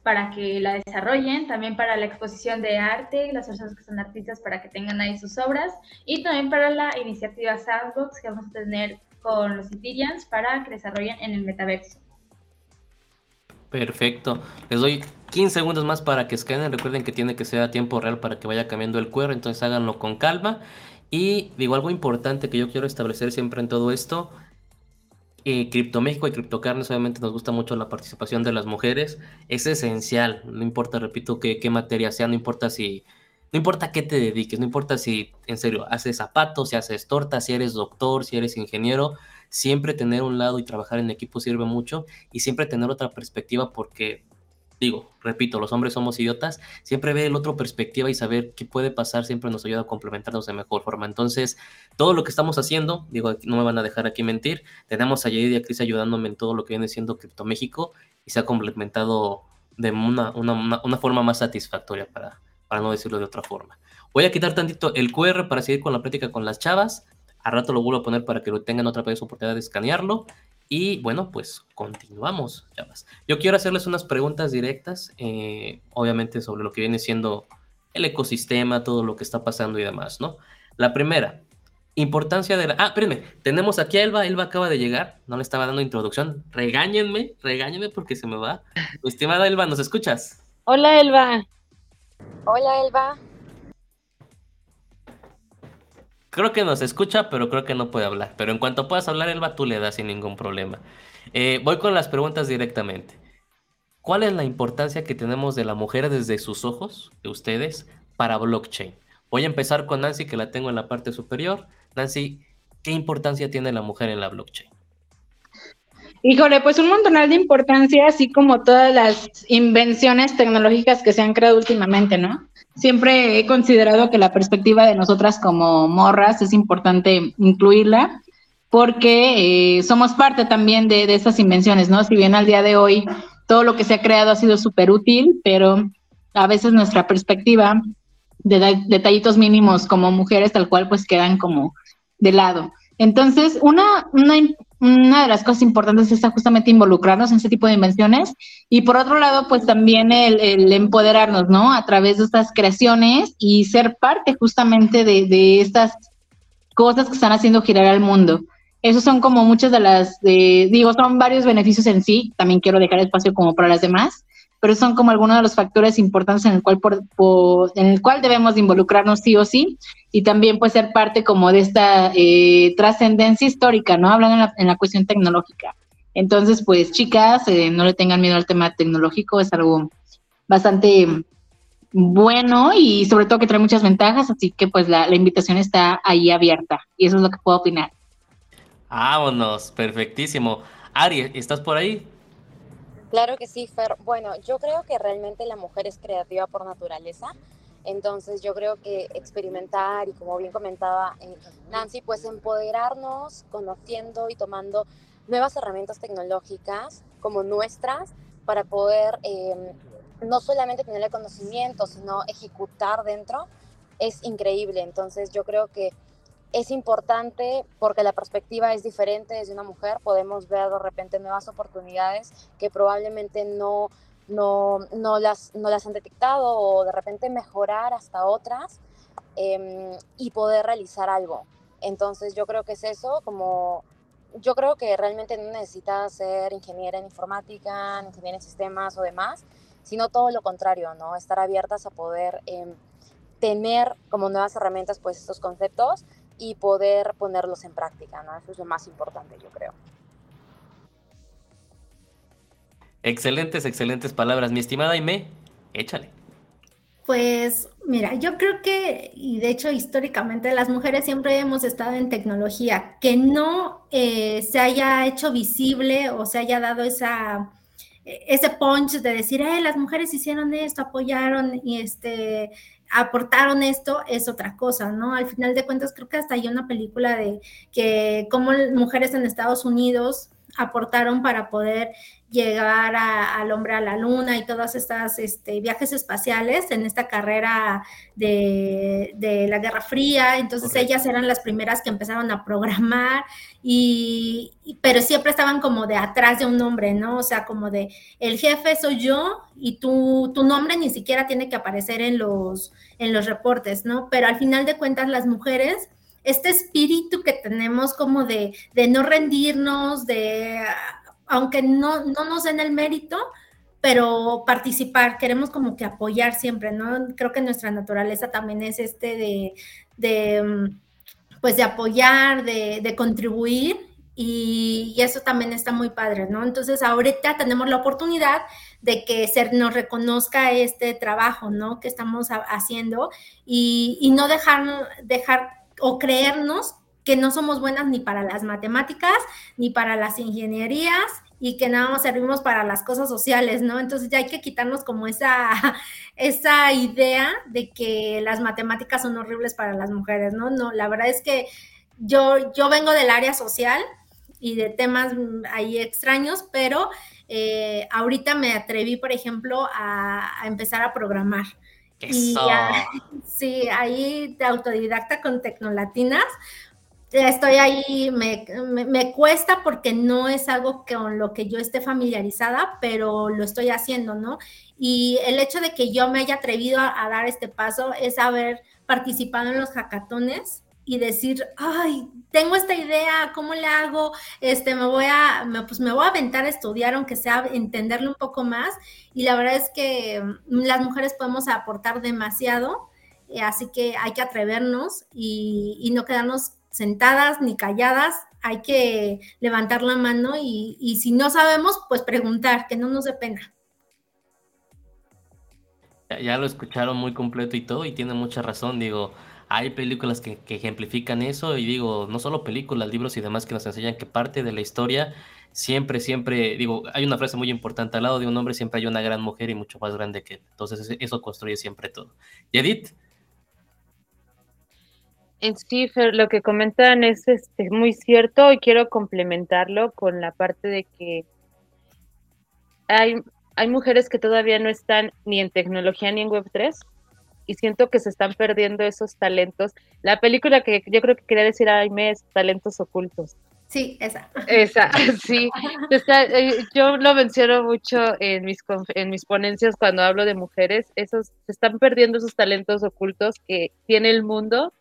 Speaker 5: para que la desarrollen, también para la exposición de arte, las personas que son artistas para que tengan ahí sus obras, y también para la iniciativa Sandbox que vamos a tener con los Ethereans para que desarrollen en el metaverso.
Speaker 1: Perfecto. Les doy 15 segundos más para que escaneen. Recuerden que tiene que ser a tiempo real para que vaya cambiando el QR, entonces háganlo con calma. Y digo algo importante que yo quiero establecer siempre en todo esto eh, Cripto México y Criptocarnes, obviamente nos gusta mucho la participación de las mujeres. Es esencial, no importa, repito, qué, qué materia sea, no importa si, no importa qué te dediques, no importa si, en serio, haces zapatos, si haces tortas, si eres doctor, si eres ingeniero, siempre tener un lado y trabajar en equipo sirve mucho y siempre tener otra perspectiva porque digo, repito, los hombres somos idiotas, siempre ver el otro perspectiva y saber qué puede pasar siempre nos ayuda a complementarnos de mejor forma. Entonces, todo lo que estamos haciendo, digo, no me van a dejar aquí mentir, tenemos a Yadid y a Cris ayudándome en todo lo que viene siendo Cripto México y se ha complementado de una, una, una forma más satisfactoria, para, para no decirlo de otra forma. Voy a quitar tantito el QR para seguir con la práctica con las chavas. A rato lo vuelvo a poner para que lo tengan otra vez oportunidad de escanearlo. Y bueno, pues continuamos, chavas. Yo quiero hacerles unas preguntas directas, eh, obviamente sobre lo que viene siendo el ecosistema, todo lo que está pasando y demás, ¿no? La primera, importancia de la... Ah, espérenme, tenemos aquí a Elba, Elba acaba de llegar, no le estaba dando introducción, regáñenme, regáñenme porque se me va. Estimada Elba, ¿nos escuchas?
Speaker 4: Hola Elba.
Speaker 2: Hola Elba.
Speaker 1: Creo que nos escucha, pero creo que no puede hablar. Pero en cuanto puedas hablar, Elba, tú le das sin ningún problema. Eh, voy con las preguntas directamente. ¿Cuál es la importancia que tenemos de la mujer desde sus ojos, de ustedes, para blockchain? Voy a empezar con Nancy, que la tengo en la parte superior. Nancy, ¿qué importancia tiene la mujer en la blockchain?
Speaker 6: Híjole, pues un montonal de importancia, así como todas las invenciones tecnológicas que se han creado últimamente, ¿no? Siempre he considerado que la perspectiva de nosotras como morras es importante incluirla porque eh, somos parte también de, de estas invenciones, ¿no? Si bien al día de hoy todo lo que se ha creado ha sido súper útil, pero a veces nuestra perspectiva de detallitos mínimos como mujeres tal cual pues quedan como de lado. Entonces, una, una, una, de las cosas importantes es justamente involucrarnos en este tipo de invenciones y por otro lado, pues también el, empoderarnos, ¿no? A través de estas creaciones y ser parte justamente de, de, estas cosas que están haciendo girar al mundo. Esos son como muchas de las, de, digo, son varios beneficios en sí, también quiero dejar espacio como para las demás, pero son como algunos de los factores importantes en el cual, por, en el cual debemos involucrarnos sí o sí, y también puede ser parte como de esta eh, trascendencia histórica, ¿no? Hablando en la, en la, cuestión tecnológica. Entonces, pues chicas, eh, no le tengan miedo al tema tecnológico, es algo bastante bueno y sobre todo que trae muchas ventajas, así que pues la, la invitación está ahí abierta y eso es lo que puedo opinar.
Speaker 1: Vámonos, perfectísimo. Ari, ¿estás por ahí?
Speaker 2: Claro que sí, Fer. Bueno, yo creo que realmente la mujer es creativa por naturaleza. Entonces yo creo que experimentar y como bien comentaba eh, Nancy, pues empoderarnos conociendo y tomando nuevas herramientas tecnológicas como nuestras para poder eh, no solamente tener el conocimiento, sino ejecutar dentro, es increíble. Entonces yo creo que es importante porque la perspectiva es diferente desde una mujer, podemos ver de repente nuevas oportunidades que probablemente no, no, no, las, no las han detectado o de repente mejorar hasta otras eh, y poder realizar algo. Entonces yo creo que es eso, como yo creo que realmente no necesitas ser ingeniera en informática, ingeniera en sistemas o demás, sino todo lo contrario, ¿no? Estar abiertas a poder eh, tener como nuevas herramientas pues estos conceptos y poder ponerlos en práctica, ¿no? Eso es lo más importante, yo creo.
Speaker 1: Excelentes, excelentes palabras. Mi estimada Aime, échale.
Speaker 3: Pues mira, yo creo que, y de hecho históricamente las mujeres siempre hemos estado en tecnología, que no eh, se haya hecho visible o se haya dado esa, ese punch de decir, eh, las mujeres hicieron esto, apoyaron y este, aportaron esto es otra cosa, ¿no? Al final de cuentas, creo que hasta hay una película de que como mujeres en Estados Unidos aportaron para poder llegar a, al hombre a la luna y todas estas este, viajes espaciales en esta carrera de, de la Guerra Fría. Entonces okay. ellas eran las primeras que empezaron a programar y, pero siempre estaban como de atrás de un hombre, ¿no? O sea, como de el jefe soy yo y tu, tu nombre ni siquiera tiene que aparecer en los, en los reportes, ¿no? Pero al final de cuentas las mujeres este espíritu que tenemos como de, de no rendirnos, de aunque no, no nos den el mérito, pero participar, queremos como que apoyar siempre, ¿no? Creo que nuestra naturaleza también es este de, de pues de apoyar, de, de contribuir y, y, eso también está muy padre, ¿no? Entonces ahorita tenemos la oportunidad de que se nos reconozca este trabajo, ¿no? Que estamos haciendo y, y no dejar, dejar o creernos que no somos buenas ni para las matemáticas, ni para las ingenierías y que nada más servimos para las cosas sociales, ¿no? Entonces ya hay que quitarnos como esa, esa idea de que las matemáticas son horribles para las mujeres, ¿no? No, la verdad es que yo, yo vengo del área social y de temas ahí extraños, pero eh, ahorita me atreví, por ejemplo, a, a empezar a programar.
Speaker 1: Eso.
Speaker 3: Y sí, ahí de autodidacta con tecnolatinas, estoy ahí, me, me, me, cuesta porque no es algo con lo que yo esté familiarizada, pero lo estoy haciendo, ¿no? Y el hecho de que yo me haya atrevido a, dar este paso es haber participado en los hackatones y decir, ay, tengo esta idea, ¿cómo le hago? Este, me voy a, me, pues me voy a aventar a estudiar, aunque sea entenderlo un poco más. Y la verdad es que las mujeres podemos aportar demasiado eh, así que hay que atrevernos y, no quedarnos sentadas ni calladas, hay que levantar la mano y, y si no sabemos, pues preguntar, que no nos dé pena.
Speaker 1: Ya, lo escucharon muy completo y todo, y tiene mucha razón. Digo, hay películas que, que, ejemplifican eso, y digo, no solo películas, libros y demás que nos enseñan que parte de la historia siempre, siempre, digo, hay una frase muy importante, al lado de un hombre siempre hay una gran mujer y mucho más grande que él. Entonces eso construye siempre todo. ¿Y Edith?
Speaker 4: En sí, lo que comentan es este, muy cierto y quiero complementarlo con la parte de que hay hay mujeres que todavía no están ni en tecnología ni en Web3 y siento que se están perdiendo esos talentos. La película que yo creo que quería decir Aime es Talentos Ocultos.
Speaker 3: Sí, esa.
Speaker 4: Esa, sí. Eh, yo lo menciono mucho en mis, en mis ponencias cuando hablo de mujeres. Esos, se están perdiendo esos talentos ocultos que tiene el mundo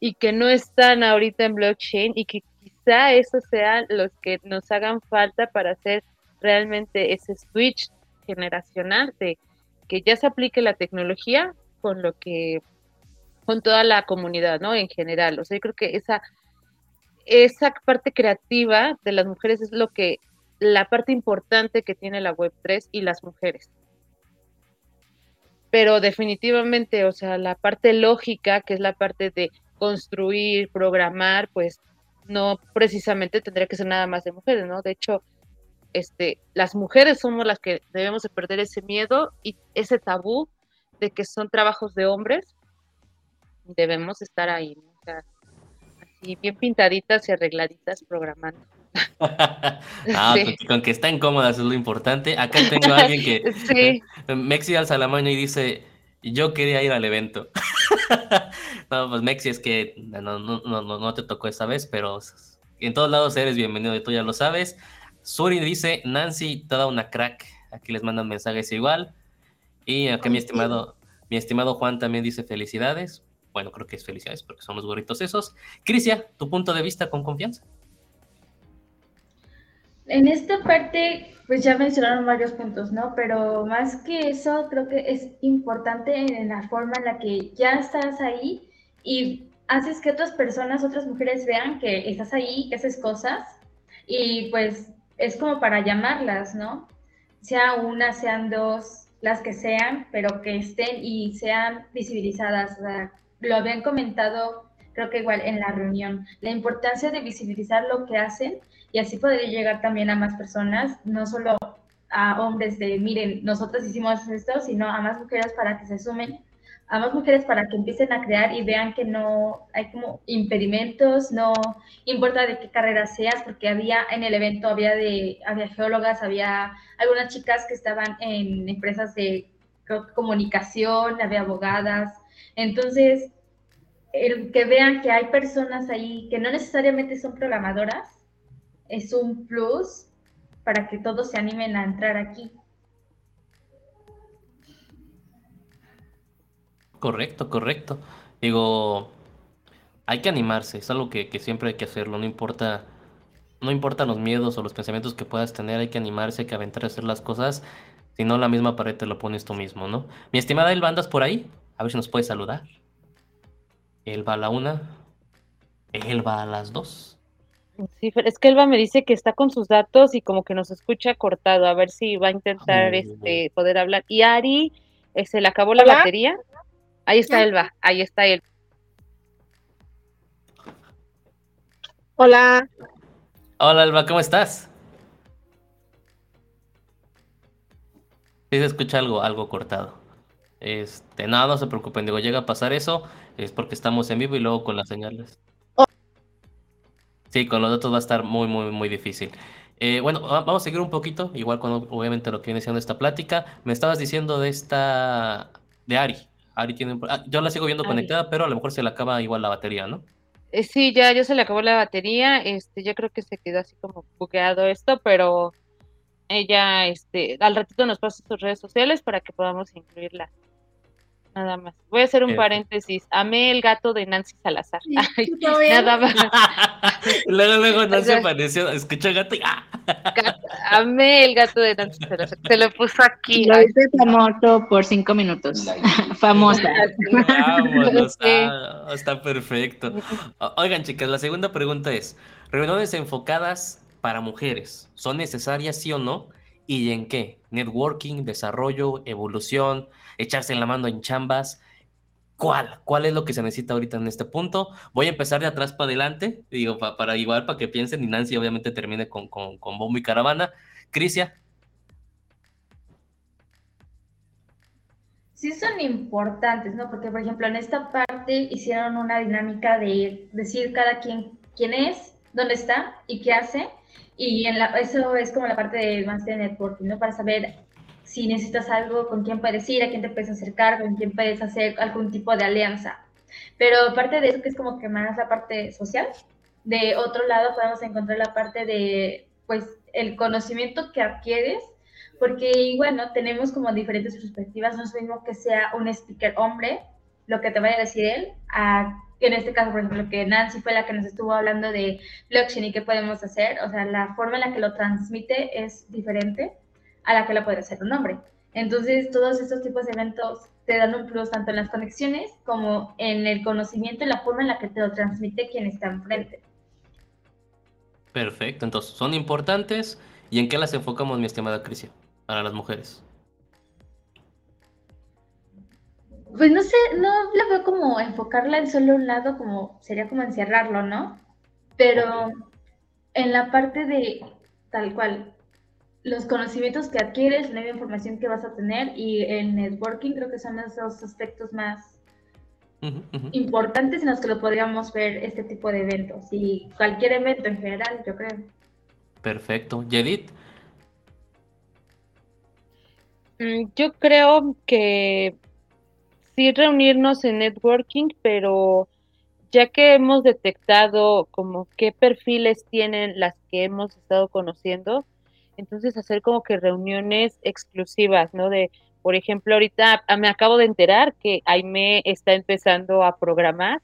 Speaker 4: y que no están ahorita en blockchain y que quizá esos sean los que nos hagan falta para hacer realmente ese switch generacional de que ya se aplique la tecnología con lo que con toda la comunidad, ¿no? En general. O sea, yo creo que esa esa parte creativa de las mujeres es lo que la parte importante que tiene la web 3 y las mujeres. Pero definitivamente, o sea, la parte lógica, que es la parte de construir, programar, pues no precisamente tendría que ser nada más de mujeres, ¿no? De hecho, este, las mujeres somos las que debemos de perder ese miedo y ese tabú de que son trabajos de hombres. Debemos estar ahí, así bien pintaditas y arregladitas programando.
Speaker 1: ah, con, que están cómodas es lo importante. Acá tengo a alguien que sí. Mexi alza la mano y dice, yo quería ir al evento. no, pues Mexi es que no, no, no, no te tocó esta vez, pero en todos lados eres bienvenido y tú ya lo sabes. Suri dice, Nancy, toda una crack. Aquí les mandan mensajes igual. Y acá mi estimado, mi estimado Juan también dice felicidades. Bueno, creo que es felicidades porque son los gorritos esos. Crisia, tu punto de vista con confianza.
Speaker 5: En esta parte, pues ya mencionaron varios puntos, ¿no? Pero más que eso, creo que es importante en la forma en la que ya estás ahí y haces que otras personas, otras mujeres vean que estás ahí, que haces cosas y pues es como para llamarlas, ¿no? Sea una, sean dos, las que sean, pero que estén y sean visibilizadas. lo habían comentado, creo que igual en la reunión, la importancia de visibilizar lo que hacen y así poder llegar también a más personas, no solo a hombres de, miren, nosotros hicimos esto, sino a más mujeres para que se sumen a más mujeres para que empiecen a crear y vean que no hay como impedimentos, no importa de qué carrera seas, porque había en el evento, había, de, había geólogas, había algunas chicas que estaban en empresas de comunicación, había abogadas. Entonces, el que vean que hay personas ahí que no necesariamente son programadoras, es un plus para que todos se animen a entrar aquí.
Speaker 1: Correcto, correcto. Digo, hay que animarse, es algo que, siempre hay que hacerlo, no importa, no importa los miedos o los pensamientos que puedas tener, hay que animarse, hay que aventar a hacer las cosas, si no la misma pared te lo pones tú mismo, ¿no? Mi estimada Elba, ¿andas por ahí? A ver si nos puedes saludar. Elba a la una, Elba a las dos.
Speaker 4: Sí, es que Elba me dice que está con sus datos y como que nos escucha cortado, a ver si va a intentar este poder hablar. Y Ari, eh, se le acabó la batería. Ahí está Elba, ahí está él.
Speaker 7: Hola.
Speaker 1: Hola Elba, ¿cómo estás? Sí se escucha algo, algo cortado. Este, no, no se preocupen, digo, llega a pasar eso, es porque estamos en vivo y luego con las señales. Sí, con los datos va a estar muy, muy, muy difícil. Eh, bueno, vamos a seguir un poquito, igual con obviamente lo que viene siendo esta plática. Me estabas diciendo de esta, de Ari. Ari tiene ah, yo la sigo viendo conectada, pero a lo mejor se le acaba igual la batería, ¿no?
Speaker 4: Eh, sí, ya, ya se le acabó la batería, este, yo creo que se quedó así como bugueado esto, pero ella, este, al ratito nos pasa sus redes sociales para que podamos incluirla. Nada más. Voy a hacer un paréntesis. Amé el gato de Nancy Salazar. nada más.
Speaker 1: luego, luego Nancy apareció, escuchó el gato y ¡ah!
Speaker 4: amé el gato de Nancy Salazar. Se lo puso aquí.
Speaker 6: Lo hice famoso por cinco minutos. Famosa.
Speaker 1: Vámonos. Ah, está perfecto. Oigan, chicas, la segunda pregunta es: ¿reuniones enfocadas para mujeres son necesarias, sí o no? ¿Y en qué? Networking, desarrollo, evolución, echarse en la mano en chambas. ¿Cuál? ¿Cuál es lo que se necesita ahorita en este punto? Voy a empezar de atrás para adelante, digo, para igual, para que piensen, y Nancy obviamente termine con, con, con Bombo y Caravana. Crisia.
Speaker 5: Sí son importantes, ¿no? Porque, por ejemplo, en esta parte hicieron una dinámica de decir cada quien quién es, dónde está y qué hace. Y en eso es como la parte de más de networking, ¿no? Para saber si necesitas algo, con quién puedes ir, a quién te puedes acercar, con quién puedes hacer algún tipo de alianza. Pero aparte de eso, que es como que más la parte social, de otro lado podemos encontrar la parte de, pues, el conocimiento que adquieres, porque, bueno, tenemos como diferentes perspectivas, no es mismo que sea un speaker hombre, lo que te vaya a decir él, a, en este caso, por ejemplo, que Nancy fue la que nos estuvo hablando de blockchain y qué podemos hacer, o sea, la forma en la que lo transmite es diferente a la que la puede hacer un hombre. Entonces, todos estos tipos de eventos te dan un plus tanto en las conexiones como en el conocimiento y la forma en la que te lo transmite quien está enfrente.
Speaker 1: Perfecto, entonces, ¿son importantes? ¿Y en qué las enfocamos, mi estimada Crisia, para las mujeres?
Speaker 5: Pues no sé, no la veo como enfocarla en solo un lado, como sería como encerrarlo, ¿no? Pero en la parte de tal cual, los conocimientos que adquieres, la nueva información que vas a tener y el networking creo que son esos aspectos más importantes en los que lo podríamos ver este tipo de eventos y cualquier evento en general, yo creo.
Speaker 1: Perfecto. Yedit.
Speaker 4: Mm, yo creo que sí reunirnos en networking, pero ya que hemos detectado como qué perfiles tienen las que hemos estado conociendo, entonces hacer como que reuniones exclusivas, ¿no? De, por ejemplo, ahorita ah, me acabo de enterar que Aime está empezando a programar.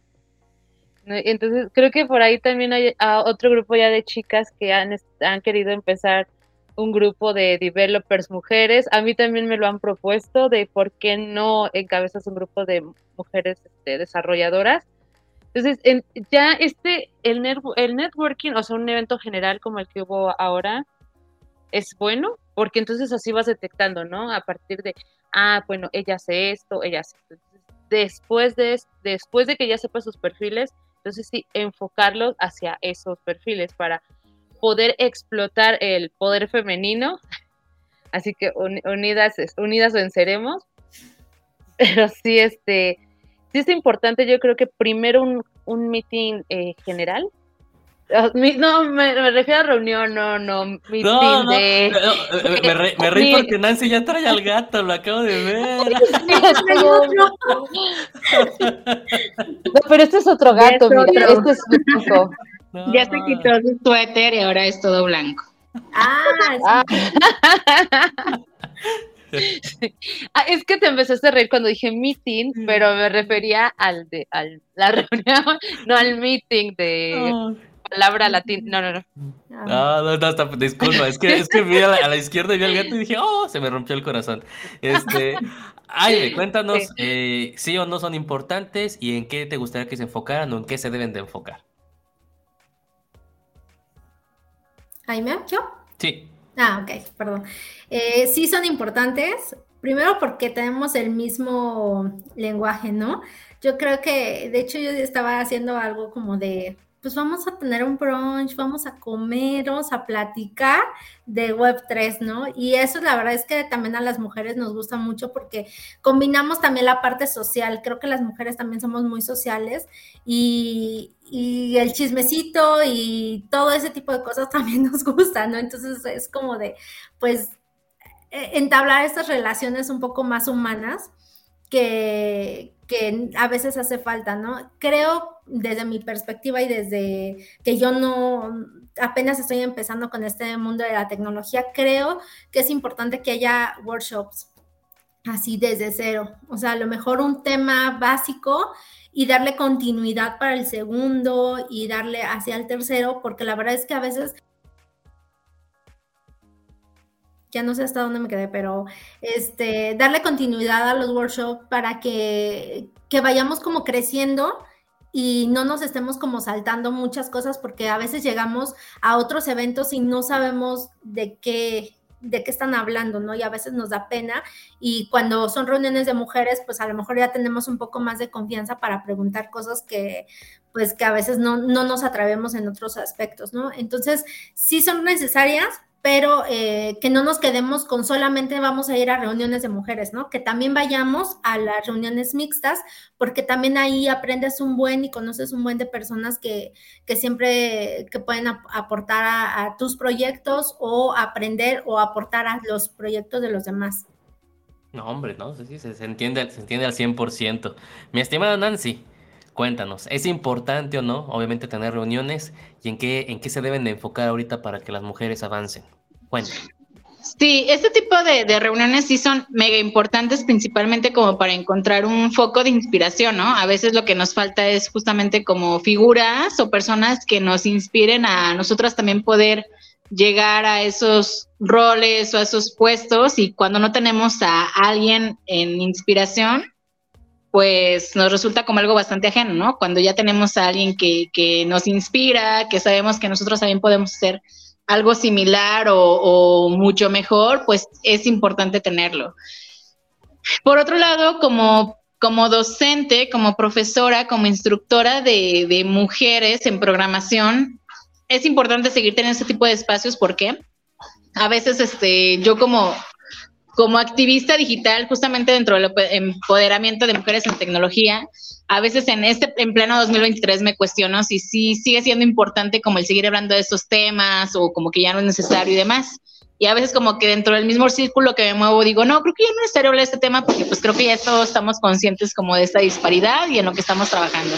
Speaker 4: Entonces creo que por ahí también hay ah, otro grupo ya de chicas que han, han querido empezar un grupo de developers mujeres. A mí también me lo han propuesto de por qué no encabezas un grupo de mujeres este, desarrolladoras. Entonces, ya este, el, el networking, o sea, un evento general como el que hubo ahora, es bueno, porque entonces así vas detectando, ¿no? A partir de, ah, bueno, ella hace esto, ella hace esto. después de, después de que ya sepa sus perfiles, entonces sí, enfocarlos hacia esos perfiles para poder explotar el poder femenino. Así que unidas, unidas venceremos. Pero sí, este, sí es importante, yo creo que primero un, un meeting eh, general no, me, refiero a reunión, no, no. Mi no, no, de...
Speaker 1: me, reí porque Nancy ya trae al gato, lo acabo de ver.
Speaker 4: no, pero este es otro gato, mira, este es blanco.
Speaker 6: ya se quitó su suéter y ahora es todo blanco.
Speaker 3: Ah, sí.
Speaker 4: ah, es que te empezaste a reír cuando dije meeting, pero me refería al de al, la reunión, no al meeting de palabra latina. No, no, no.
Speaker 1: No, no, no, disculpa, es que, es que vi a la, izquierda y vi al gato y dije, oh, se me rompió el corazón. Este, Aire, cuéntanos, sí. Eh, sí o no son importantes y en qué te gustaría que se enfocaran o en qué se deben de enfocar.
Speaker 3: Jaime, ¿yo?
Speaker 1: Sí.
Speaker 3: Ah, ok, perdón. Eh, sí son importantes, primero porque tenemos el mismo lenguaje, ¿no? Yo creo que, de hecho, yo estaba haciendo algo como de pues vamos a tener un brunch, vamos a comer, vamos a platicar de Web3, ¿no? Y eso la verdad es que también a las mujeres nos gusta mucho porque combinamos también la parte social. Creo que las mujeres también somos muy sociales y, y el chismecito y todo ese tipo de cosas también nos gusta, ¿no? Entonces es como de, pues, e, entablar estas relaciones un poco más humanas que, que a veces hace falta, ¿no? Creo desde mi perspectiva y desde que yo no apenas estoy empezando con este mundo de la tecnología, creo que es importante que haya workshops así desde cero. O sea, a lo mejor un tema básico y darle continuidad para el segundo y darle hacia el tercero, porque la verdad es que a veces ya no sé hasta dónde me quedé, pero este, darle continuidad a los workshops para que, que vayamos como creciendo y no nos estemos como saltando muchas cosas porque a veces llegamos a otros eventos y no sabemos de qué de qué están hablando, ¿no? Y a veces nos da pena y cuando son reuniones de mujeres, pues a lo mejor ya tenemos un poco más de confianza para preguntar cosas que pues que a veces no, no nos atrevemos en otros aspectos, ¿no? Entonces, sí son necesarias, pero eh, que no nos quedemos con solamente vamos a ir a reuniones de mujeres, ¿no? Que también vayamos a las reuniones mixtas, porque también ahí aprendes un buen y conoces un buen de personas que, que siempre que pueden aportar a, tus proyectos o aprender o aportar a los proyectos de los demás.
Speaker 1: No, hombre, no, sí, se, se, entiende, se entiende al 100%. Mi estimada Nancy, cuéntanos, ¿es importante o no, obviamente, tener reuniones y en qué, en qué se deben de enfocar ahorita para que las mujeres avancen? Bueno.
Speaker 6: Sí, este tipo de, reuniones sí son mega importantes, principalmente como para encontrar un foco de inspiración, ¿no? A veces lo que nos falta es justamente como figuras o personas que nos inspiren a nosotras también poder llegar a esos roles o a esos puestos y cuando no tenemos a alguien en inspiración, pues nos resulta como algo bastante ajeno, ¿no? Cuando ya tenemos a alguien que, que nos inspira, que sabemos que nosotros también podemos ser algo similar o, mucho mejor, pues es importante tenerlo. Por otro lado, como, como docente, como profesora, como instructora de, mujeres en programación, es importante seguir teniendo este tipo de espacios porque a veces este, yo como como activista digital, justamente dentro del empoderamiento de mujeres en tecnología, a veces en este, en pleno 2023 me cuestiono si sí sigue siendo importante como el seguir hablando de estos temas o como que ya no es necesario y demás. Y a veces como que dentro del mismo círculo que me muevo digo, no, creo que ya no es necesario hablar de este tema porque pues creo que ya todos estamos conscientes como de esta disparidad y en lo que estamos trabajando.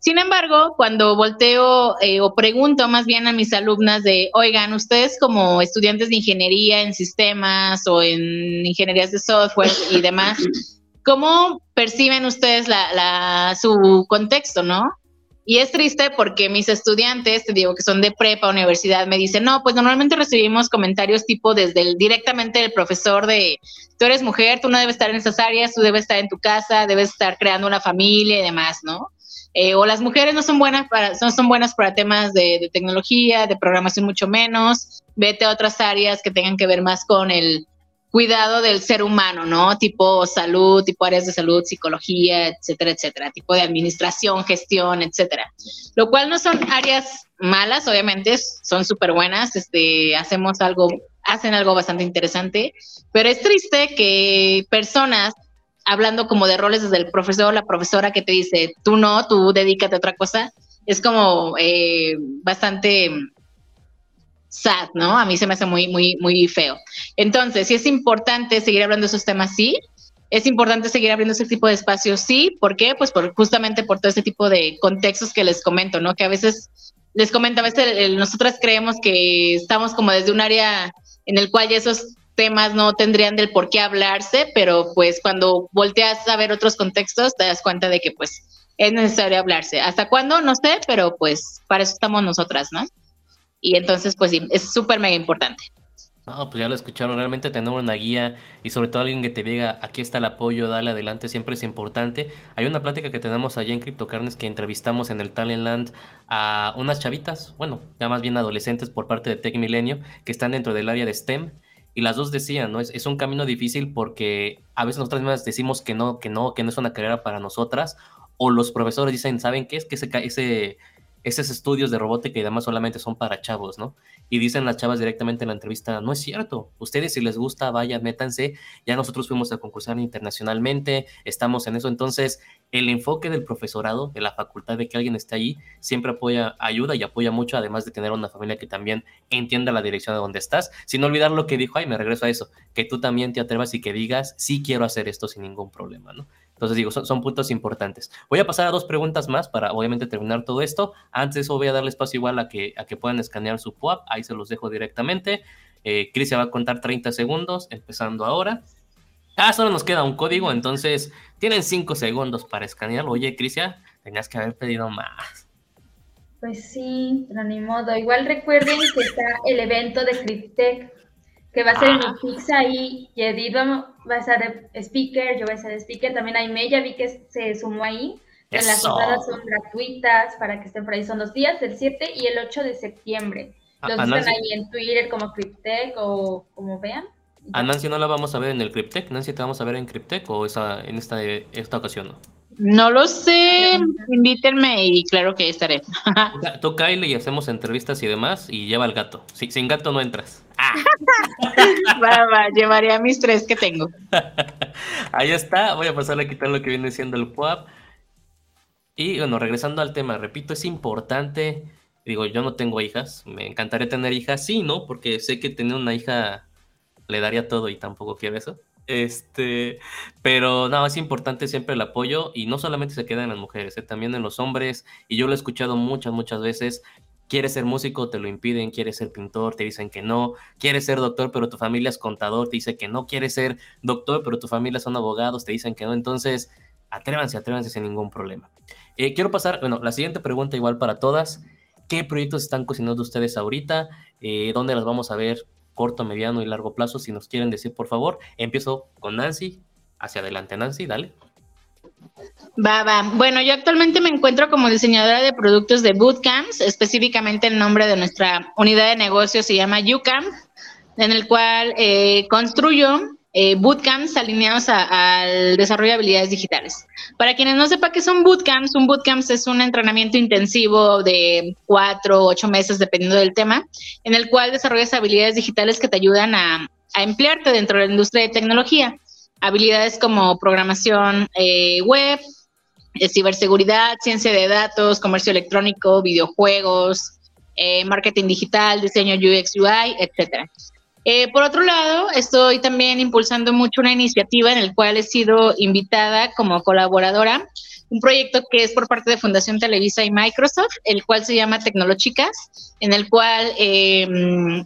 Speaker 6: Sin embargo, cuando volteo eh, o pregunto más bien a mis alumnas de, oigan, ustedes como estudiantes de ingeniería en sistemas o en ingenierías de software y demás, ¿cómo perciben ustedes la, su contexto, no? Y es triste porque mis estudiantes, te digo que son de prepa, universidad, me dicen, no, pues normalmente recibimos comentarios tipo desde directamente del profesor de, tú eres mujer, tú no debes estar en esas áreas, tú debes estar en tu casa, debes estar creando una familia y demás, ¿no? Eh, o las mujeres no son buenas para, no son buenas para temas de, tecnología, de programación mucho menos, vete a otras áreas que tengan que ver más con el cuidado del ser humano, ¿no? Tipo salud, tipo áreas de salud, psicología, etcétera, etcétera, tipo de administración, gestión, etcétera. Lo cual no son áreas malas, obviamente, son súper buenas, este, hacemos algo, hacen algo bastante interesante, pero es triste que personas hablando como de roles desde el profesor o la profesora que te dice, tú no, tú dedícate a otra cosa, es como eh, bastante sad, ¿no? A mí se me hace muy, muy, muy feo. Entonces, si es importante seguir hablando de esos temas, sí. Es importante seguir abriendo ese tipo de espacios, sí. ¿Por qué? Pues por, justamente por todo ese tipo de contextos que les comento, ¿no? Que a veces, les comento, a veces nosotras creemos que estamos como desde un área en el cual esos temas no tendrían del por qué hablarse, pero pues cuando volteas a ver otros contextos te das cuenta de que pues es necesario hablarse. ¿Hasta cuándo? No sé, pero pues para eso estamos nosotras, ¿no? Y entonces pues sí, es súper mega importante.
Speaker 1: No, pues ya lo escucharon, realmente tener una guía y sobre todo alguien que te diga, aquí está el apoyo, dale adelante, siempre es importante. Hay una plática que tenemos allá en CryptoCarnes que entrevistamos en el Talentland a unas chavitas, bueno, ya más bien adolescentes por parte de Tech Milenio, que están dentro del área de STEM y las dos decían, ¿no? Es, es, un camino difícil porque a veces nosotras mismas decimos que no, que no, que no es una carrera para nosotras, o los profesores dicen, ¿saben qué es? Que ese, ese, esos estudios de robótica y demás solamente son para chavos, ¿no? Y dicen las chavas directamente en la entrevista, no es cierto, ustedes si les gusta, vayan, métanse, ya nosotros fuimos a concursar internacionalmente, estamos en eso, entonces el enfoque del profesorado, de la facultad, de que alguien esté ahí, siempre apoya, ayuda y apoya mucho, además de tener una familia que también entienda la dirección de donde estás, sin olvidar lo que dijo, ay, me regreso a eso, que tú también te atrevas y que digas, sí quiero hacer esto sin ningún problema, ¿no? Entonces digo, son, puntos importantes. Voy a pasar a dos preguntas más para obviamente terminar todo esto. Antes de eso voy a darle espacio igual a que, a que puedan escanear su PUAP, ahí se los dejo directamente. Eh, Cris se va a contar 30 segundos, empezando ahora. Ah, solo nos queda un código, entonces tienen cinco segundos para escanearlo. Oye, Crisia, tenías que haber pedido más.
Speaker 5: Pues sí, pero ni modo. Igual recuerden que está el evento de Cryptech, que va a ser en
Speaker 1: Ah.
Speaker 5: Pizza y Edith va va a ser speaker, yo voy a ser speaker. También Aime, ya vi que se sumó ahí. Las
Speaker 1: Eso.
Speaker 5: entradas son gratuitas para que estén por ahí. Son dos días, el 7 y el 8 de septiembre.
Speaker 1: A-
Speaker 5: Los
Speaker 1: a
Speaker 5: buscan ahí en Twitter como Cryptech o como vean.
Speaker 1: A. Nancy no la vamos a ver en el Cryptech. Nancy, ¿te vamos a ver en Cryptech o esa, en esta, esta ocasión no?
Speaker 6: No lo sé, invítenme y claro que estaré.
Speaker 1: Tú, Tú, Kyle, y hacemos entrevistas y demás y lleva al gato. Si- sin gato no entras. Ah,
Speaker 6: Va, va, llevaré a mis tres que tengo.
Speaker 1: ahí está. Voy a pasar a quitar lo que viene siendo el PUAP. Y bueno, regresando al tema, repito, es importante. Digo, yo no tengo hijas. Me encantaría tener hijas, sí, ¿no? Porque sé que tener una hija le daría todo y tampoco quiero eso. Este, pero no, es importante siempre el apoyo y no solamente se queda en las mujeres, ¿eh? también en los hombres. Y yo lo he escuchado muchas, muchas veces. Quieres ser músico, te lo impiden. Quieres ser pintor, te dicen que no. Quieres ser doctor, pero tu familia es contador, te dice que no. Quieres ser doctor, pero tu familia son abogados, te dicen que no. Entonces, atrévanse, atrévanse sin ningún problema. Eh, quiero pasar, bueno, la siguiente pregunta igual para todas. ¿Qué proyectos están cocinando ustedes ahorita? Eh, ¿Dónde las vamos a ver? Corto, mediano y largo plazo, si nos quieren decir, por favor. Empiezo con Nancy. Hacia adelante, Nancy, dale.
Speaker 6: Va, va. Bueno, yo actualmente me encuentro como diseñadora de productos de bootcamps, específicamente el nombre de nuestra unidad de negocio se llama UCamp, en el cual eh, construyo eh, bootcamps alineados al desarrollo de habilidades digitales. Para quienes no sepan qué son bootcamps, un bootcamp es un entrenamiento intensivo de cuatro o ocho meses, dependiendo del tema, en el cual desarrollas habilidades digitales que te ayudan a, a emplearte dentro de la industria de tecnología. Habilidades como programación eh, web, eh, ciberseguridad, ciencia de datos, comercio electrónico, videojuegos, marketing digital, diseño UX, UI, etcétera. Eh, por otro lado, estoy también impulsando mucho una iniciativa en el cual he sido invitada como colaboradora, un proyecto que es por parte de Fundación Televisa y Microsoft, el cual se llama Tecnológicas, en el cual eh,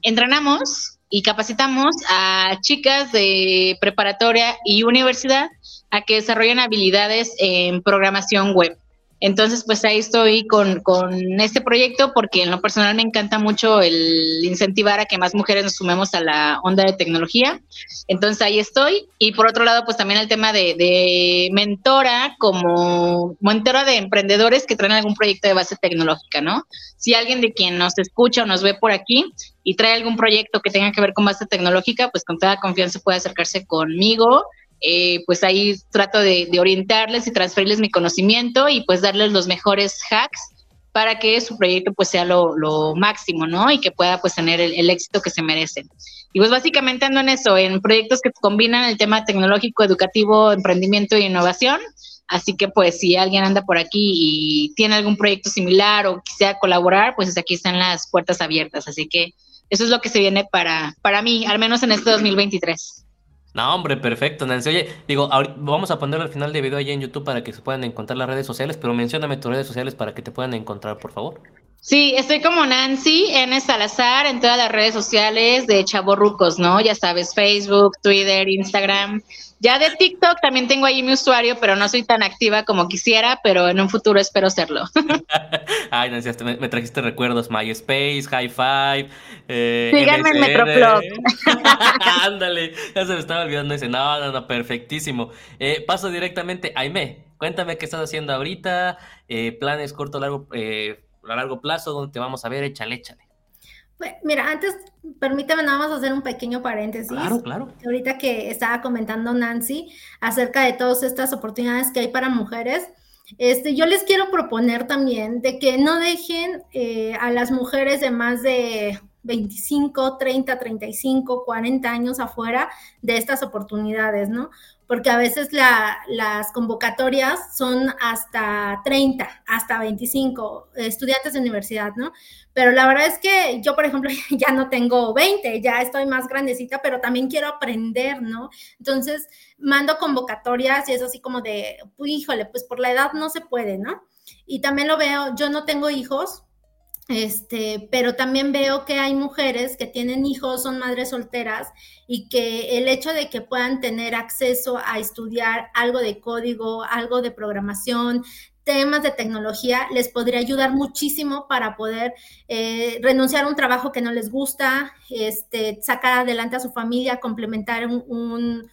Speaker 6: entrenamos y capacitamos a chicas de preparatoria y universidad a que desarrollen habilidades en programación web. Entonces, pues ahí estoy con, con, este proyecto porque en lo personal me encanta mucho el incentivar a que más mujeres nos sumemos a la onda de tecnología. Entonces ahí estoy. Y por otro lado, pues también el tema de, de mentora como mentora de emprendedores que traen algún proyecto de base tecnológica, ¿no? Si alguien de quien nos escucha o nos ve por aquí y trae algún proyecto que tenga que ver con base tecnológica, pues con toda confianza puede acercarse conmigo eh, pues ahí trato de, orientarles y transferirles mi conocimiento y pues darles los mejores hacks para que su proyecto pues sea lo, máximo, ¿no? Y que pueda pues tener el, el, éxito que se merecen. Y pues básicamente ando en eso, en proyectos que combinan el tema tecnológico, educativo, emprendimiento e innovación. Así que pues si alguien anda por aquí y tiene algún proyecto similar o quisiera colaborar, pues aquí están las puertas abiertas. Así que eso es lo que se viene para, para mí, al menos en este 2023.
Speaker 1: No, hombre, perfecto, Nancy. Oye, digo, vamos a ponerlo al final de video ahí en YouTube para que se puedan encontrar las redes sociales, pero mencióname tus redes sociales para que te puedan encontrar, por favor.
Speaker 6: Sí, estoy como Nancy N. Salazar en todas las redes sociales de Chavorrucos, ¿no? Ya sabes, Facebook, Twitter, Instagram. Ya de TikTok también tengo ahí mi usuario, pero no soy tan activa como quisiera, pero en un futuro espero serlo.
Speaker 1: Ay, hasta me, me, trajiste recuerdos, MySpace, High Five.
Speaker 6: Eh, Síganme en Metroflop.
Speaker 1: Ándale, ya se me estaba olvidando ese. No, no, no, perfectísimo. Eh, paso directamente, Aime, cuéntame qué estás haciendo ahorita, eh, planes corto, largo, eh, a largo plazo, dónde te vamos a ver, échale, échale.
Speaker 3: Mira, antes, permíteme nada más hacer un pequeño paréntesis.
Speaker 1: Claro, claro.
Speaker 3: Ahorita que estaba comentando Nancy acerca de todas estas oportunidades que hay para mujeres, este, yo les quiero proponer también de que no dejen eh, a las mujeres de más de 25, 30, 35, 40 años afuera de estas oportunidades, ¿no? Porque a veces la, las convocatorias son hasta 30, hasta 25 estudiantes de universidad, ¿no? Pero la verdad es que yo, por ejemplo, ya no tengo 20, ya estoy más grandecita, pero también quiero aprender, ¿no? Entonces, mando convocatorias y es así como de, híjole, pues por la edad no se puede, ¿no? Y también lo veo, yo no tengo hijos, Este, pero también veo que hay mujeres que tienen hijos, son madres solteras y que el hecho de que puedan tener acceso a estudiar algo de código, algo de programación, temas de tecnología, les podría ayudar muchísimo para poder eh, renunciar a un trabajo que no les gusta, este, sacar adelante a su familia, complementar un un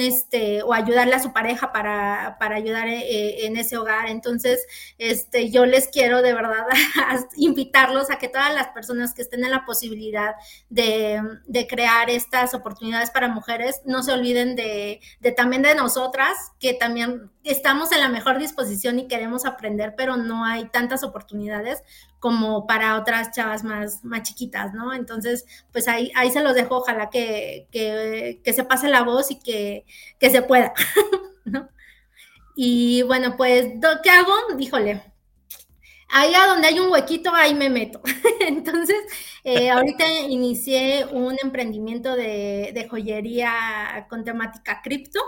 Speaker 3: este o ayudarle a su pareja para, para ayudar eh, en ese hogar. Entonces, este, yo les quiero de verdad invitarlos a que todas las personas que estén en la posibilidad de, de crear estas oportunidades para mujeres no se olviden de, de, también de nosotras, que también estamos en la mejor disposición y queremos aprender, pero no hay tantas oportunidades como para otras chavas más, más chiquitas, ¿no? Entonces, pues ahí, ahí se los dejo, ojalá que, que, que se pase la voz y que, que se pueda, ¿no? Y bueno, pues, ¿qué hago? Híjole, ahí a donde hay un huequito, ahí me meto. Entonces, eh, ahorita inicié un emprendimiento de, de joyería con temática cripto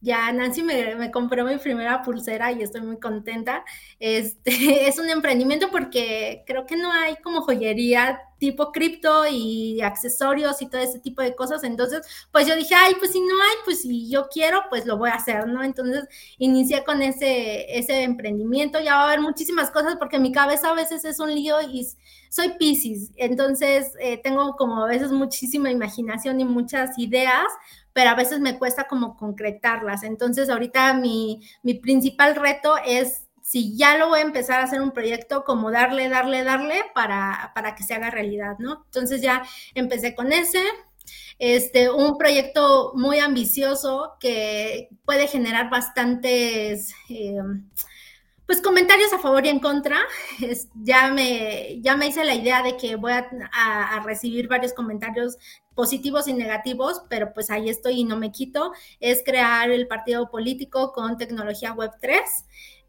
Speaker 3: ya Nancy me, compró mi primera pulsera y estoy muy contenta. Este, es un emprendimiento porque creo que no hay como joyería tipo cripto y accesorios y todo ese tipo de cosas. Entonces, pues yo dije, ay, pues si no hay, pues si yo quiero, pues lo voy a hacer, ¿no? Entonces, inicié con ese, ese emprendimiento. Ya va a haber muchísimas cosas porque mi cabeza a veces es un lío y soy Pisces. Entonces, eh, tengo como a veces muchísima imaginación y muchas ideas, pero a veces me cuesta como concretarlas. Entonces, ahorita mi, mi principal reto es si ya lo voy a empezar a hacer un proyecto, como darle, darle, darle para, para que se haga realidad, ¿no? Entonces ya empecé con ese, este, un proyecto muy ambicioso que puede generar bastantes, eh, pues comentarios a favor y en contra. ya, me, ya me hice la idea de que voy a, a, recibir varios comentarios positivos y negativos, pero pues ahí estoy y no me quito, es crear el partido político con tecnología web 3,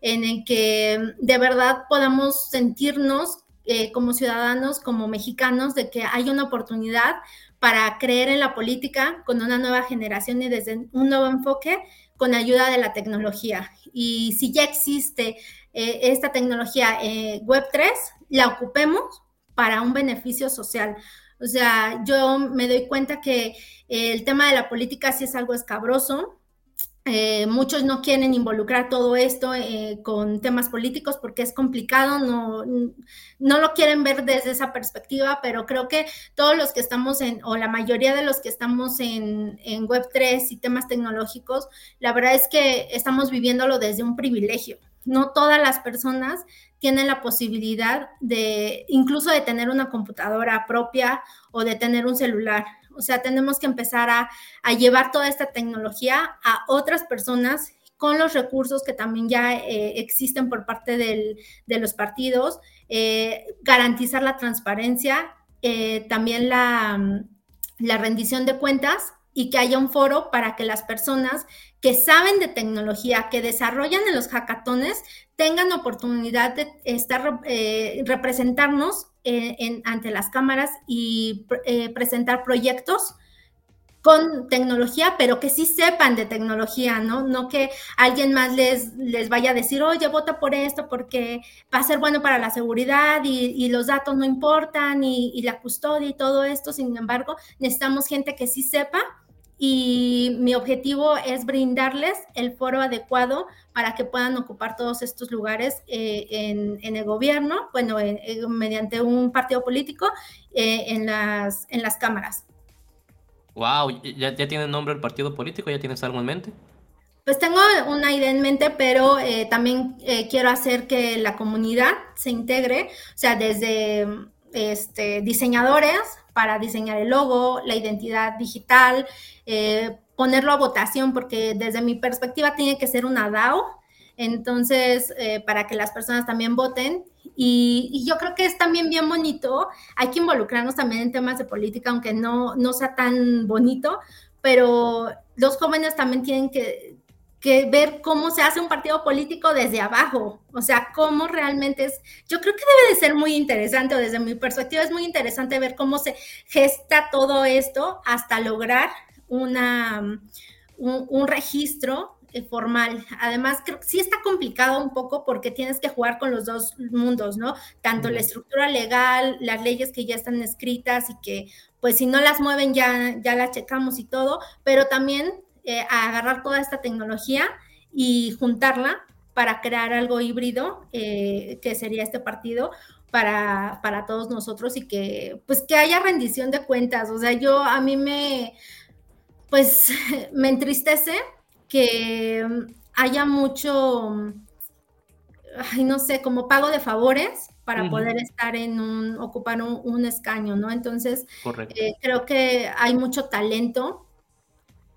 Speaker 3: en el que de verdad podamos sentirnos eh, como ciudadanos, como mexicanos, de que hay una oportunidad para creer en la política con una nueva generación y desde un nuevo enfoque con ayuda de la tecnología. Y si ya existe eh, esta tecnología eh, Web 3, la ocupemos para un beneficio social. O sea, yo me doy cuenta que el tema de la política sí es algo escabroso. Eh, muchos no quieren involucrar todo esto eh, con temas políticos porque es complicado, no, no lo quieren ver desde esa perspectiva, pero creo que todos los que estamos en, o la mayoría de los que estamos en, en Web3 y temas tecnológicos, la verdad es que estamos viviéndolo desde un privilegio. No todas las personas tienen la posibilidad de incluso de tener una computadora propia o de tener un celular. O sea, tenemos que empezar a, llevar toda esta tecnología a otras personas con los recursos que también ya eh, existen por parte de los partidos, eh, garantizar la transparencia, eh, también la rendición de cuentas y que haya un foro para que las personas que saben de tecnología, que desarrollan en los hackatones, tengan oportunidad de estar, eh, representarnos en, ante las cámaras y eh, presentar proyectos con tecnología, pero que sí sepan de tecnología, ¿no? No que alguien más les, les vaya a decir, oye, vota por esto porque va a ser bueno para la seguridad y, los datos no importan y, y, la custodia y todo esto. Sin embargo, necesitamos gente que sí sepa y mi objetivo es brindarles el foro adecuado para que puedan ocupar todos estos lugares eh, en, el gobierno, bueno, mediante un partido político eh, en, las, en las cámaras.
Speaker 1: Wow, ¿Ya, ¿ya tiene nombre el partido político? ¿Ya tienes algo en mente?
Speaker 3: Pues tengo una idea en mente, pero eh, también quiero hacer que la comunidad se integre, o sea, desde este, diseñadores para diseñar el logo, la identidad digital, eh, ponerlo a votación, porque desde mi perspectiva tiene que ser una DAO, entonces, eh, para que las personas también voten. Y, yo creo que es también bien bonito, hay que involucrarnos también en temas de política, aunque no, no sea tan bonito, pero los jóvenes también tienen que que ver cómo se hace un partido político desde abajo, o sea, cómo realmente es, yo creo que debe de ser muy interesante, o desde mi perspectiva es muy interesante ver cómo se gesta todo esto hasta lograr una, un, registro eh, formal. Además, creo que sí está complicado un poco porque tienes que jugar con los dos mundos, ¿no? Tanto la estructura legal, las leyes que ya están escritas y que, pues, si no las mueven ya, ya las checamos y todo, pero también eh, agarrar toda esta tecnología y juntarla para crear algo híbrido, eh, que sería este partido, para, para, todos nosotros y que, pues, que haya rendición de cuentas. O sea, yo, a mí me, pues, me entristece que haya mucho, ay, no sé, como pago de favores para poder estar en un, ocupar un, escaño, ¿no? Entonces, eh, creo que hay mucho talento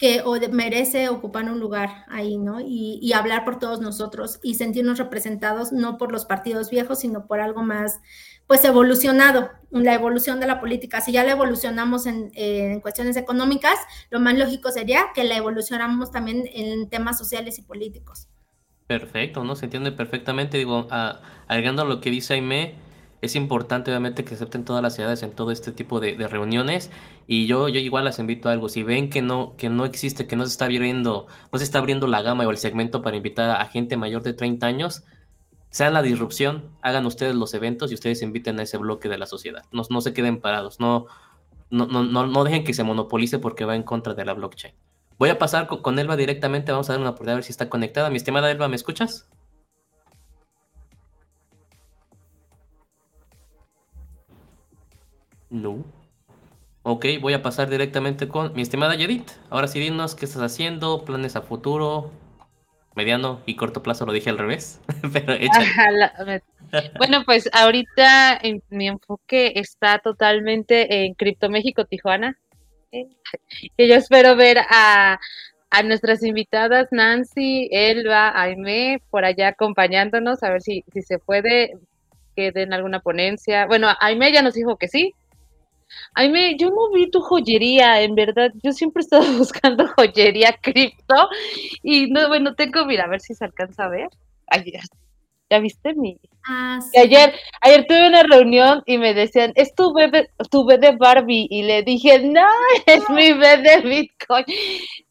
Speaker 3: que merece ocupar un lugar ahí, ¿no? Y, hablar por todos nosotros y sentirnos representados no por los partidos viejos, sino por algo más, pues evolucionado, la evolución de la política. Si ya la evolucionamos en, cuestiones económicas, lo más lógico sería que la evolucionamos también en temas sociales y políticos.
Speaker 1: Perfecto, ¿no? Se entiende perfectamente. Digo, agregando lo que dice Aime, es importante obviamente que acepten todas las ciudades en todo este tipo de, reuniones y yo, yo igual las invito a algo, si ven que no, que no existe, que no se está abriendo, no se está abriendo la gama o el segmento para invitar a gente mayor de 30 años, sean la disrupción, hagan ustedes los eventos y ustedes inviten a ese bloque de la sociedad. No, no se queden parados, no, no, no, no, dejen que se monopolice porque va en contra de la blockchain. Voy a pasar con, Elba directamente, vamos a dar una oportunidad a ver si está conectada. Mi estimada Elba, ¿me escuchas? No. Ok, voy a pasar directamente con mi estimada Yedit. Ahora sí, dinos qué estás haciendo, planes a futuro, mediano y corto plazo, lo dije al revés, pero
Speaker 4: bueno, pues ahorita mi enfoque está totalmente en Cripto México Tijuana, que yo espero ver a, a nuestras invitadas Nancy, Elba, Aime, por allá acompañándonos, a ver si, si se puede que den alguna ponencia. Bueno, Aime ya nos dijo que sí, Ay, me, yo no vi tu joyería, en verdad. Yo siempre he estado buscando joyería cripto y no, bueno, tengo, mira, a ver si se alcanza a ver. Ay, ya, viste mi. Ah, sí. Ayer, ayer tuve una reunión y me decían, es tu bebé, tu bebé Barbie. Y le dije, no, es mi bebé Bitcoin.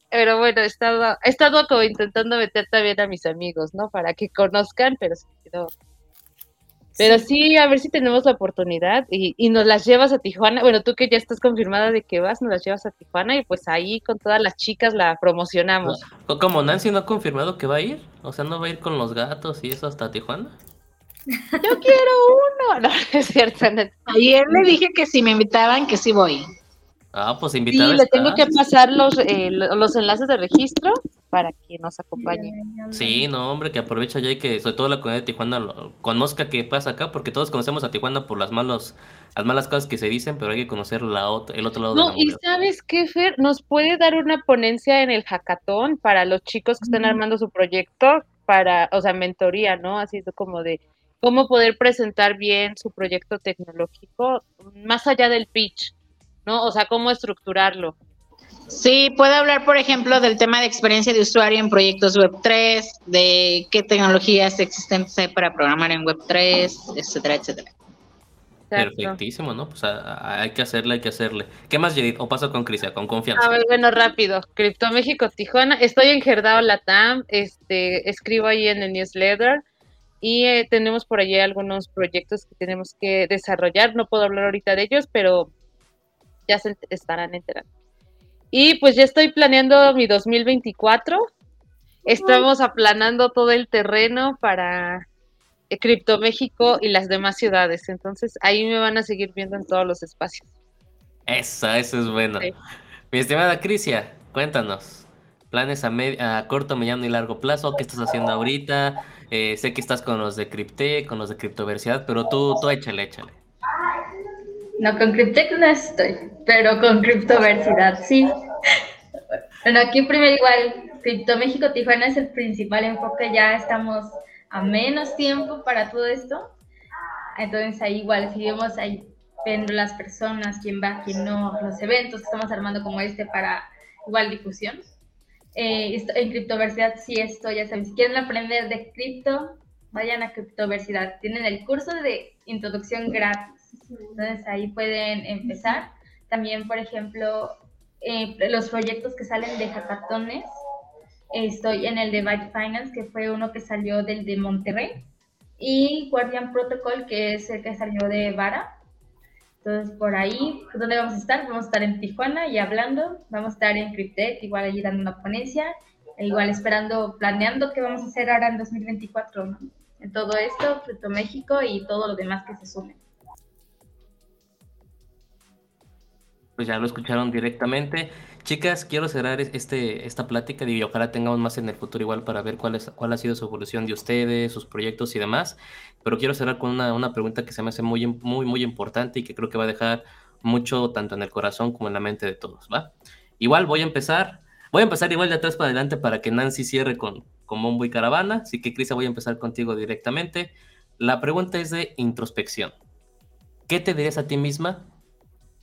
Speaker 4: Pero bueno, he estado, he estado como intentando meter también a mis amigos, ¿no? Para que conozcan, pero se quedó pero sí. a ver si tenemos la oportunidad y, y, nos las llevas a Tijuana. Bueno, tú que ya estás confirmada de que vas, nos las llevas a Tijuana y pues ahí con todas las chicas la promocionamos.
Speaker 1: Como Nancy no ha confirmado que va a ir, o sea, no va a ir con los gatos y eso hasta Tijuana.
Speaker 6: Yo quiero uno, no, es cierto. Ayer le dije que si me invitaban, que sí voy.
Speaker 1: Ah, pues invitar.
Speaker 4: Sí, le tengo que pasar los, eh, los enlaces de registro para que nos acompañe.
Speaker 1: Sí, no, hombre, que aprovecha ya y que sobre todo la comunidad de Tijuana conozca qué pasa acá, porque todos conocemos a Tijuana por las malos, las malas cosas que se dicen, pero hay que conocer la el otro lado
Speaker 4: no,
Speaker 1: de la
Speaker 4: y sabes qué, Fer, nos puede dar una ponencia en el hackathon para los chicos que están armando su proyecto, para, o sea, mentoría, ¿no? Así como de cómo poder presentar bien su proyecto tecnológico, más allá del pitch ¿no? O sea, cómo estructurarlo.
Speaker 6: Sí, puede hablar, por ejemplo, del tema de experiencia de usuario en proyectos Web3, de qué tecnologías existen para programar en Web3, etcétera, etcétera.
Speaker 1: Perfectísimo, ¿no? Pues hay que hacerle, hay que hacerle. ¿Qué más, Judith? O paso con Crisia, con confianza.
Speaker 4: A ver, bueno, rápido. Cripto México Tijuana. Estoy en Gerdao Latam, este, escribo ahí en el newsletter y eh, tenemos por allí algunos proyectos que tenemos que desarrollar. No puedo hablar ahorita de ellos, pero ya se estarán enterando. Y pues ya estoy planeando mi 2024. Estamos aplanando todo el terreno para eh, Cripto México y las demás ciudades. Entonces ahí me van a seguir viendo en todos los espacios.
Speaker 1: Eso, eso es bueno. Mi estimada Crisia, cuéntanos. Planes a, a, corto, mediano y largo plazo, ¿qué estás haciendo ahorita? Eh, sé que estás con los de Cripte, con los de Criptoversidad, pero tú, tú échale, échale.
Speaker 5: No, con Cryptech no estoy, pero con Criptoversidad sí. Bueno, aquí primero igual, Cripto México Tijuana es el principal enfoque, ya estamos a menos tiempo para todo esto. Entonces ahí igual seguimos ahí viendo las personas, quién va, quién no, los eventos estamos armando como este para igual difusión. Eh, en Criptoversidad sí estoy, ya saben, si quieren aprender de cripto, vayan a Criptoversidad. Tienen el curso de introducción gratis entonces ahí pueden empezar. También, por ejemplo, eh, los proyectos que salen de hackatones, Estoy en el de Byte Finance, que fue uno que salió del de Monterrey, y Guardian Protocol, que es el que salió de Vara. Entonces, por ahí, ¿dónde vamos a estar? Vamos a estar en Tijuana y hablando. Vamos a estar en Cryptech, igual allí dando una ponencia. Igual esperando, planeando qué vamos a hacer ahora en 2024, ¿no? En todo esto, Crypto México y todo lo demás que se sume.
Speaker 1: Pues ya lo escucharon directamente. Chicas, quiero cerrar este, esta plática y ojalá tengamos más en el futuro igual para ver cuál, es, cuál ha sido su evolución de ustedes, sus proyectos y demás. Pero quiero cerrar con una, una pregunta que se me hace muy, muy, muy importante y que creo que va a dejar mucho tanto en el corazón como en la mente de todos, ¿va? Igual voy a empezar, voy a empezar igual de atrás para adelante para que Nancy cierre con, con Mombo y Caravana, así que Crisa voy a empezar contigo directamente. La pregunta es de introspección. ¿Qué te dirías a ti misma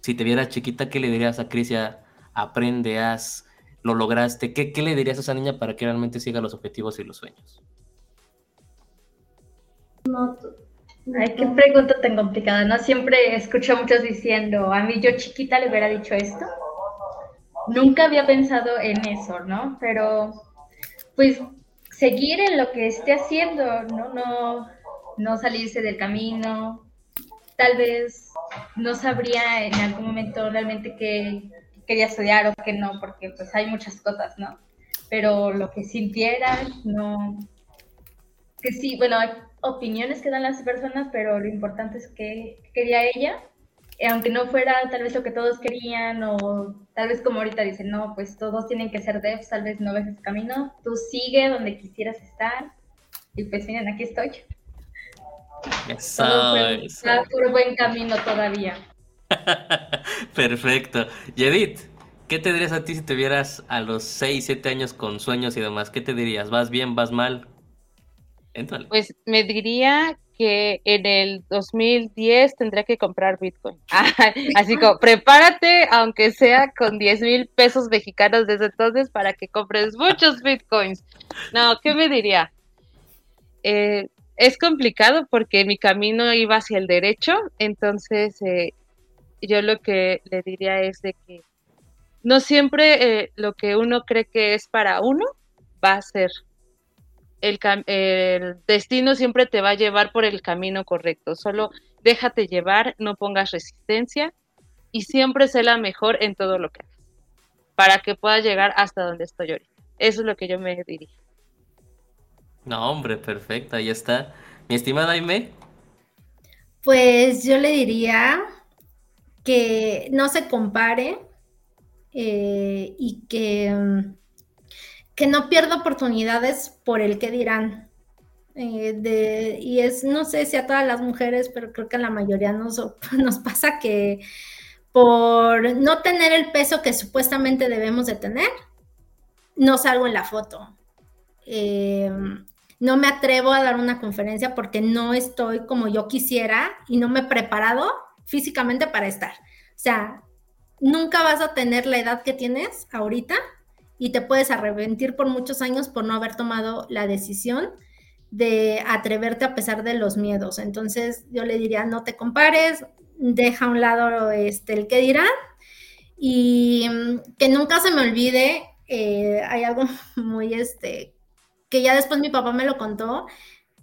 Speaker 1: si te vieras chiquita? ¿Qué le dirías a Crisia? Aprende, haz, lo lograste. ¿Qué, ¿Qué le dirías a esa niña para que realmente siga los objetivos y los sueños?
Speaker 5: No, Ay, qué pregunta tan complicada, ¿no? Siempre escucho a muchos diciendo, a mí yo chiquita le hubiera dicho esto. Nunca había pensado en eso, ¿no? Pero, pues, seguir en lo que esté haciendo, ¿no? No, no salirse del camino. Tal vez no sabría en algún momento realmente qué quería estudiar o qué no, porque pues hay muchas cosas, ¿no? Pero lo que sintiera, no... Que sí, bueno, hay opiniones que dan las personas, pero lo importante es que quería ella, aunque no fuera tal vez lo que todos querían, o tal vez como ahorita dicen, no, pues todos tienen que ser devs, tal vez no ves ese camino, tú sigue donde quisieras estar, y pues miren, aquí estoy.
Speaker 1: Eso,
Speaker 5: Está por buen camino todavía.
Speaker 1: Perfecto. Y Edith, ¿qué te dirías a ti si te vieras a los 6, 7 años con sueños y demás? ¿Qué te dirías? ¿Vas bien, vas mal?
Speaker 4: Pues me diría que en el 2010 tendría que comprar Bitcoin. Así como, prepárate, aunque sea con 10 mil pesos mexicanos desde entonces, para que compres muchos Bitcoins. No, ¿qué me diría? Eh, es complicado porque mi camino iba hacia el derecho, entonces eh, yo lo que le diría es de que no siempre eh, lo que uno cree que es para uno va a ser el, destino siempre te va a llevar por el camino correcto. Solo déjate llevar, no pongas resistencia y siempre sé la mejor en todo lo que hagas para que puedas llegar hasta donde estoy ahorita. Eso es lo que yo me diría.
Speaker 1: No, hombre, perfecto, ahí está. Mi estimada Aime.
Speaker 3: Pues yo le diría que no se compare eh, y que que no pierda oportunidades por el que dirán. Eh, de, y es, no sé si a todas las mujeres, pero creo que a la mayoría nos, nos pasa que por no tener el peso que supuestamente debemos de tener, no salgo en la foto. Eh, no me atrevo a dar una conferencia porque no estoy como yo quisiera y no me he preparado físicamente para estar. O sea, nunca vas a tener la edad que tienes ahorita y te puedes arrepentir por muchos años por no haber tomado la decisión de atreverte a pesar de los miedos. Entonces yo le diría, no te compares, deja a un lado este, el que dirán y mm, que nunca se me olvide, eh, hay algo muy, este, que ya después mi papá me lo contó,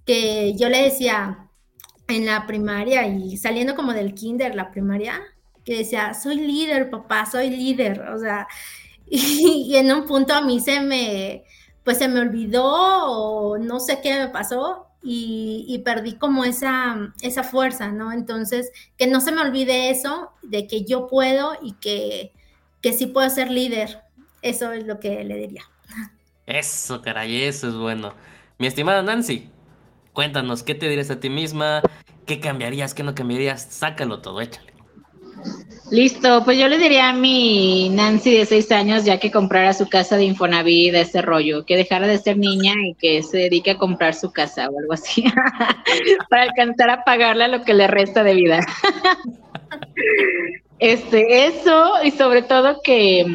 Speaker 3: que yo le decía en la primaria y saliendo como del kinder, la primaria, que decía, soy líder, papá, soy líder, o sea, y, en un punto a mí se me, pues se me olvidó o no sé qué me pasó y, perdí como esa, esa fuerza, ¿no? Entonces, que no se me olvide eso, de que yo puedo y que, que sí puedo ser líder. Eso es lo que le diría.
Speaker 1: Eso, caray, eso es bueno. Mi estimada Nancy, cuéntanos, ¿qué te dirías a ti misma? ¿Qué cambiarías? ¿Qué no cambiarías? Sácalo todo, échale.
Speaker 6: Listo, pues yo le diría a mi Nancy de seis años ya que comprara su casa de Infonavit, de ese rollo, que dejara de ser niña y que se dedique a comprar su casa o algo así, para alcanzar a pagarle lo que le resta de vida. este, eso y sobre todo que,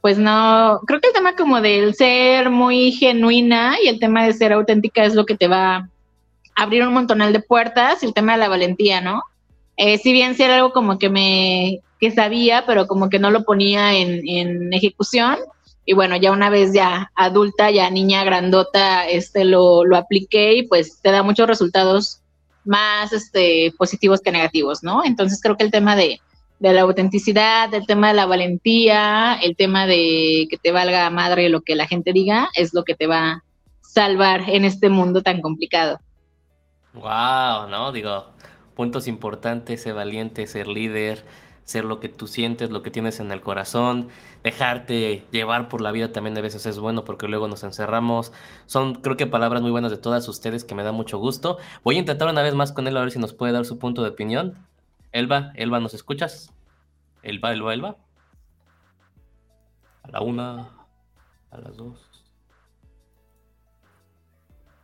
Speaker 6: pues no, creo que el tema como del ser muy genuina y el tema de ser auténtica es lo que te va a abrir un montonal de puertas y el tema de la valentía, ¿no? Eh, si bien si era algo como que me que sabía, pero como que no lo ponía en, ejecución, y bueno, ya una vez ya adulta, ya niña grandota, este lo, lo apliqué y pues te da muchos resultados más este, positivos que negativos, ¿no? Entonces creo que el tema de, de la autenticidad, el tema de la valentía, el tema de que te valga madre lo que la gente diga, es lo que te va a salvar en este mundo tan complicado.
Speaker 1: Wow, ¿no? Digo, puntos importantes, ser valiente, ser líder, ser lo que tú sientes, lo que tienes en el corazón, dejarte llevar por la vida también a veces es bueno porque luego nos encerramos. Son creo que palabras muy buenas de todas ustedes que me da mucho gusto. Voy a intentar una vez más con él a ver si nos puede dar su punto de opinión. Elba, Elba, ¿nos escuchas? Elba, Elba, Elba. A la una, a las dos.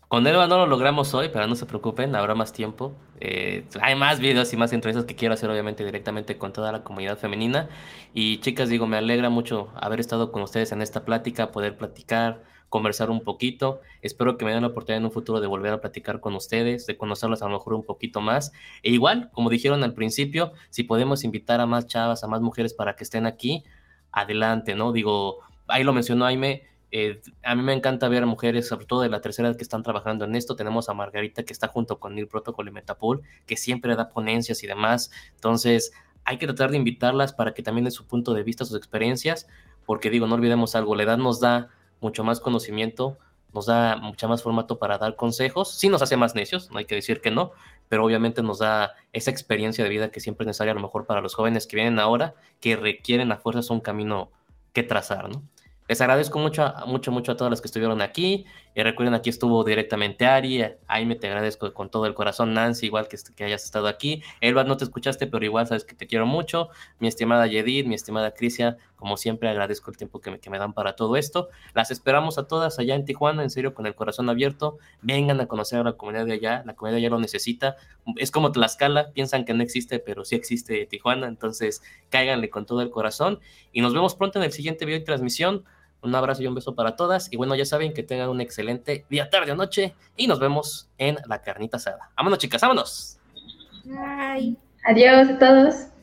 Speaker 1: Con Elba no lo logramos hoy, pero no se preocupen, habrá más tiempo. Eh, hay más videos y más entrevistas que quiero hacer, obviamente, directamente con toda la comunidad femenina. Y chicas, digo, me alegra mucho haber estado con ustedes en esta plática, poder platicar, conversar un poquito. Espero que me den la oportunidad en un futuro de volver a platicar con ustedes, de conocerlos a lo mejor un poquito más. E igual, como dijeron al principio, si podemos invitar a más chavas, a más mujeres para que estén aquí, adelante, ¿no? Digo, ahí lo mencionó Aime eh, a mí me encanta ver mujeres, sobre todo de la tercera edad, que están trabajando en esto. Tenemos a Margarita que está junto con el protocolo y Metapol, que siempre da ponencias y demás. Entonces, hay que tratar de invitarlas para que también den su punto de vista, sus experiencias, porque digo, no olvidemos algo, la edad nos da mucho más conocimiento, nos da mucha más formato para dar consejos. Sí nos hace más necios, no hay que decir que no, pero obviamente nos da esa experiencia de vida que siempre es necesaria a lo mejor para los jóvenes que vienen ahora, que requieren a fuerzas un camino que trazar, ¿no? Les agradezco mucho, mucho, mucho a todas las que estuvieron aquí. Y recuerden, aquí estuvo directamente Ari. me te agradezco con todo el corazón. Nancy, igual que, que hayas estado aquí. Elba, no te escuchaste, pero igual sabes que te quiero mucho. Mi estimada Yedid, mi estimada Crisia, como siempre, agradezco el tiempo que me, que me dan para todo esto. Las esperamos a todas allá en Tijuana, en serio, con el corazón abierto. Vengan a conocer a la comunidad de allá. La comunidad de allá lo necesita. Es como Tlaxcala, piensan que no existe, pero sí existe Tijuana. Entonces, cáiganle con todo el corazón. Y nos vemos pronto en el siguiente video y transmisión. Un abrazo y un beso para todas. Y bueno, ya saben que tengan un excelente día, tarde o noche. Y nos vemos en la carnita asada. Vámonos, chicas, vámonos.
Speaker 5: Bye. Adiós a todos.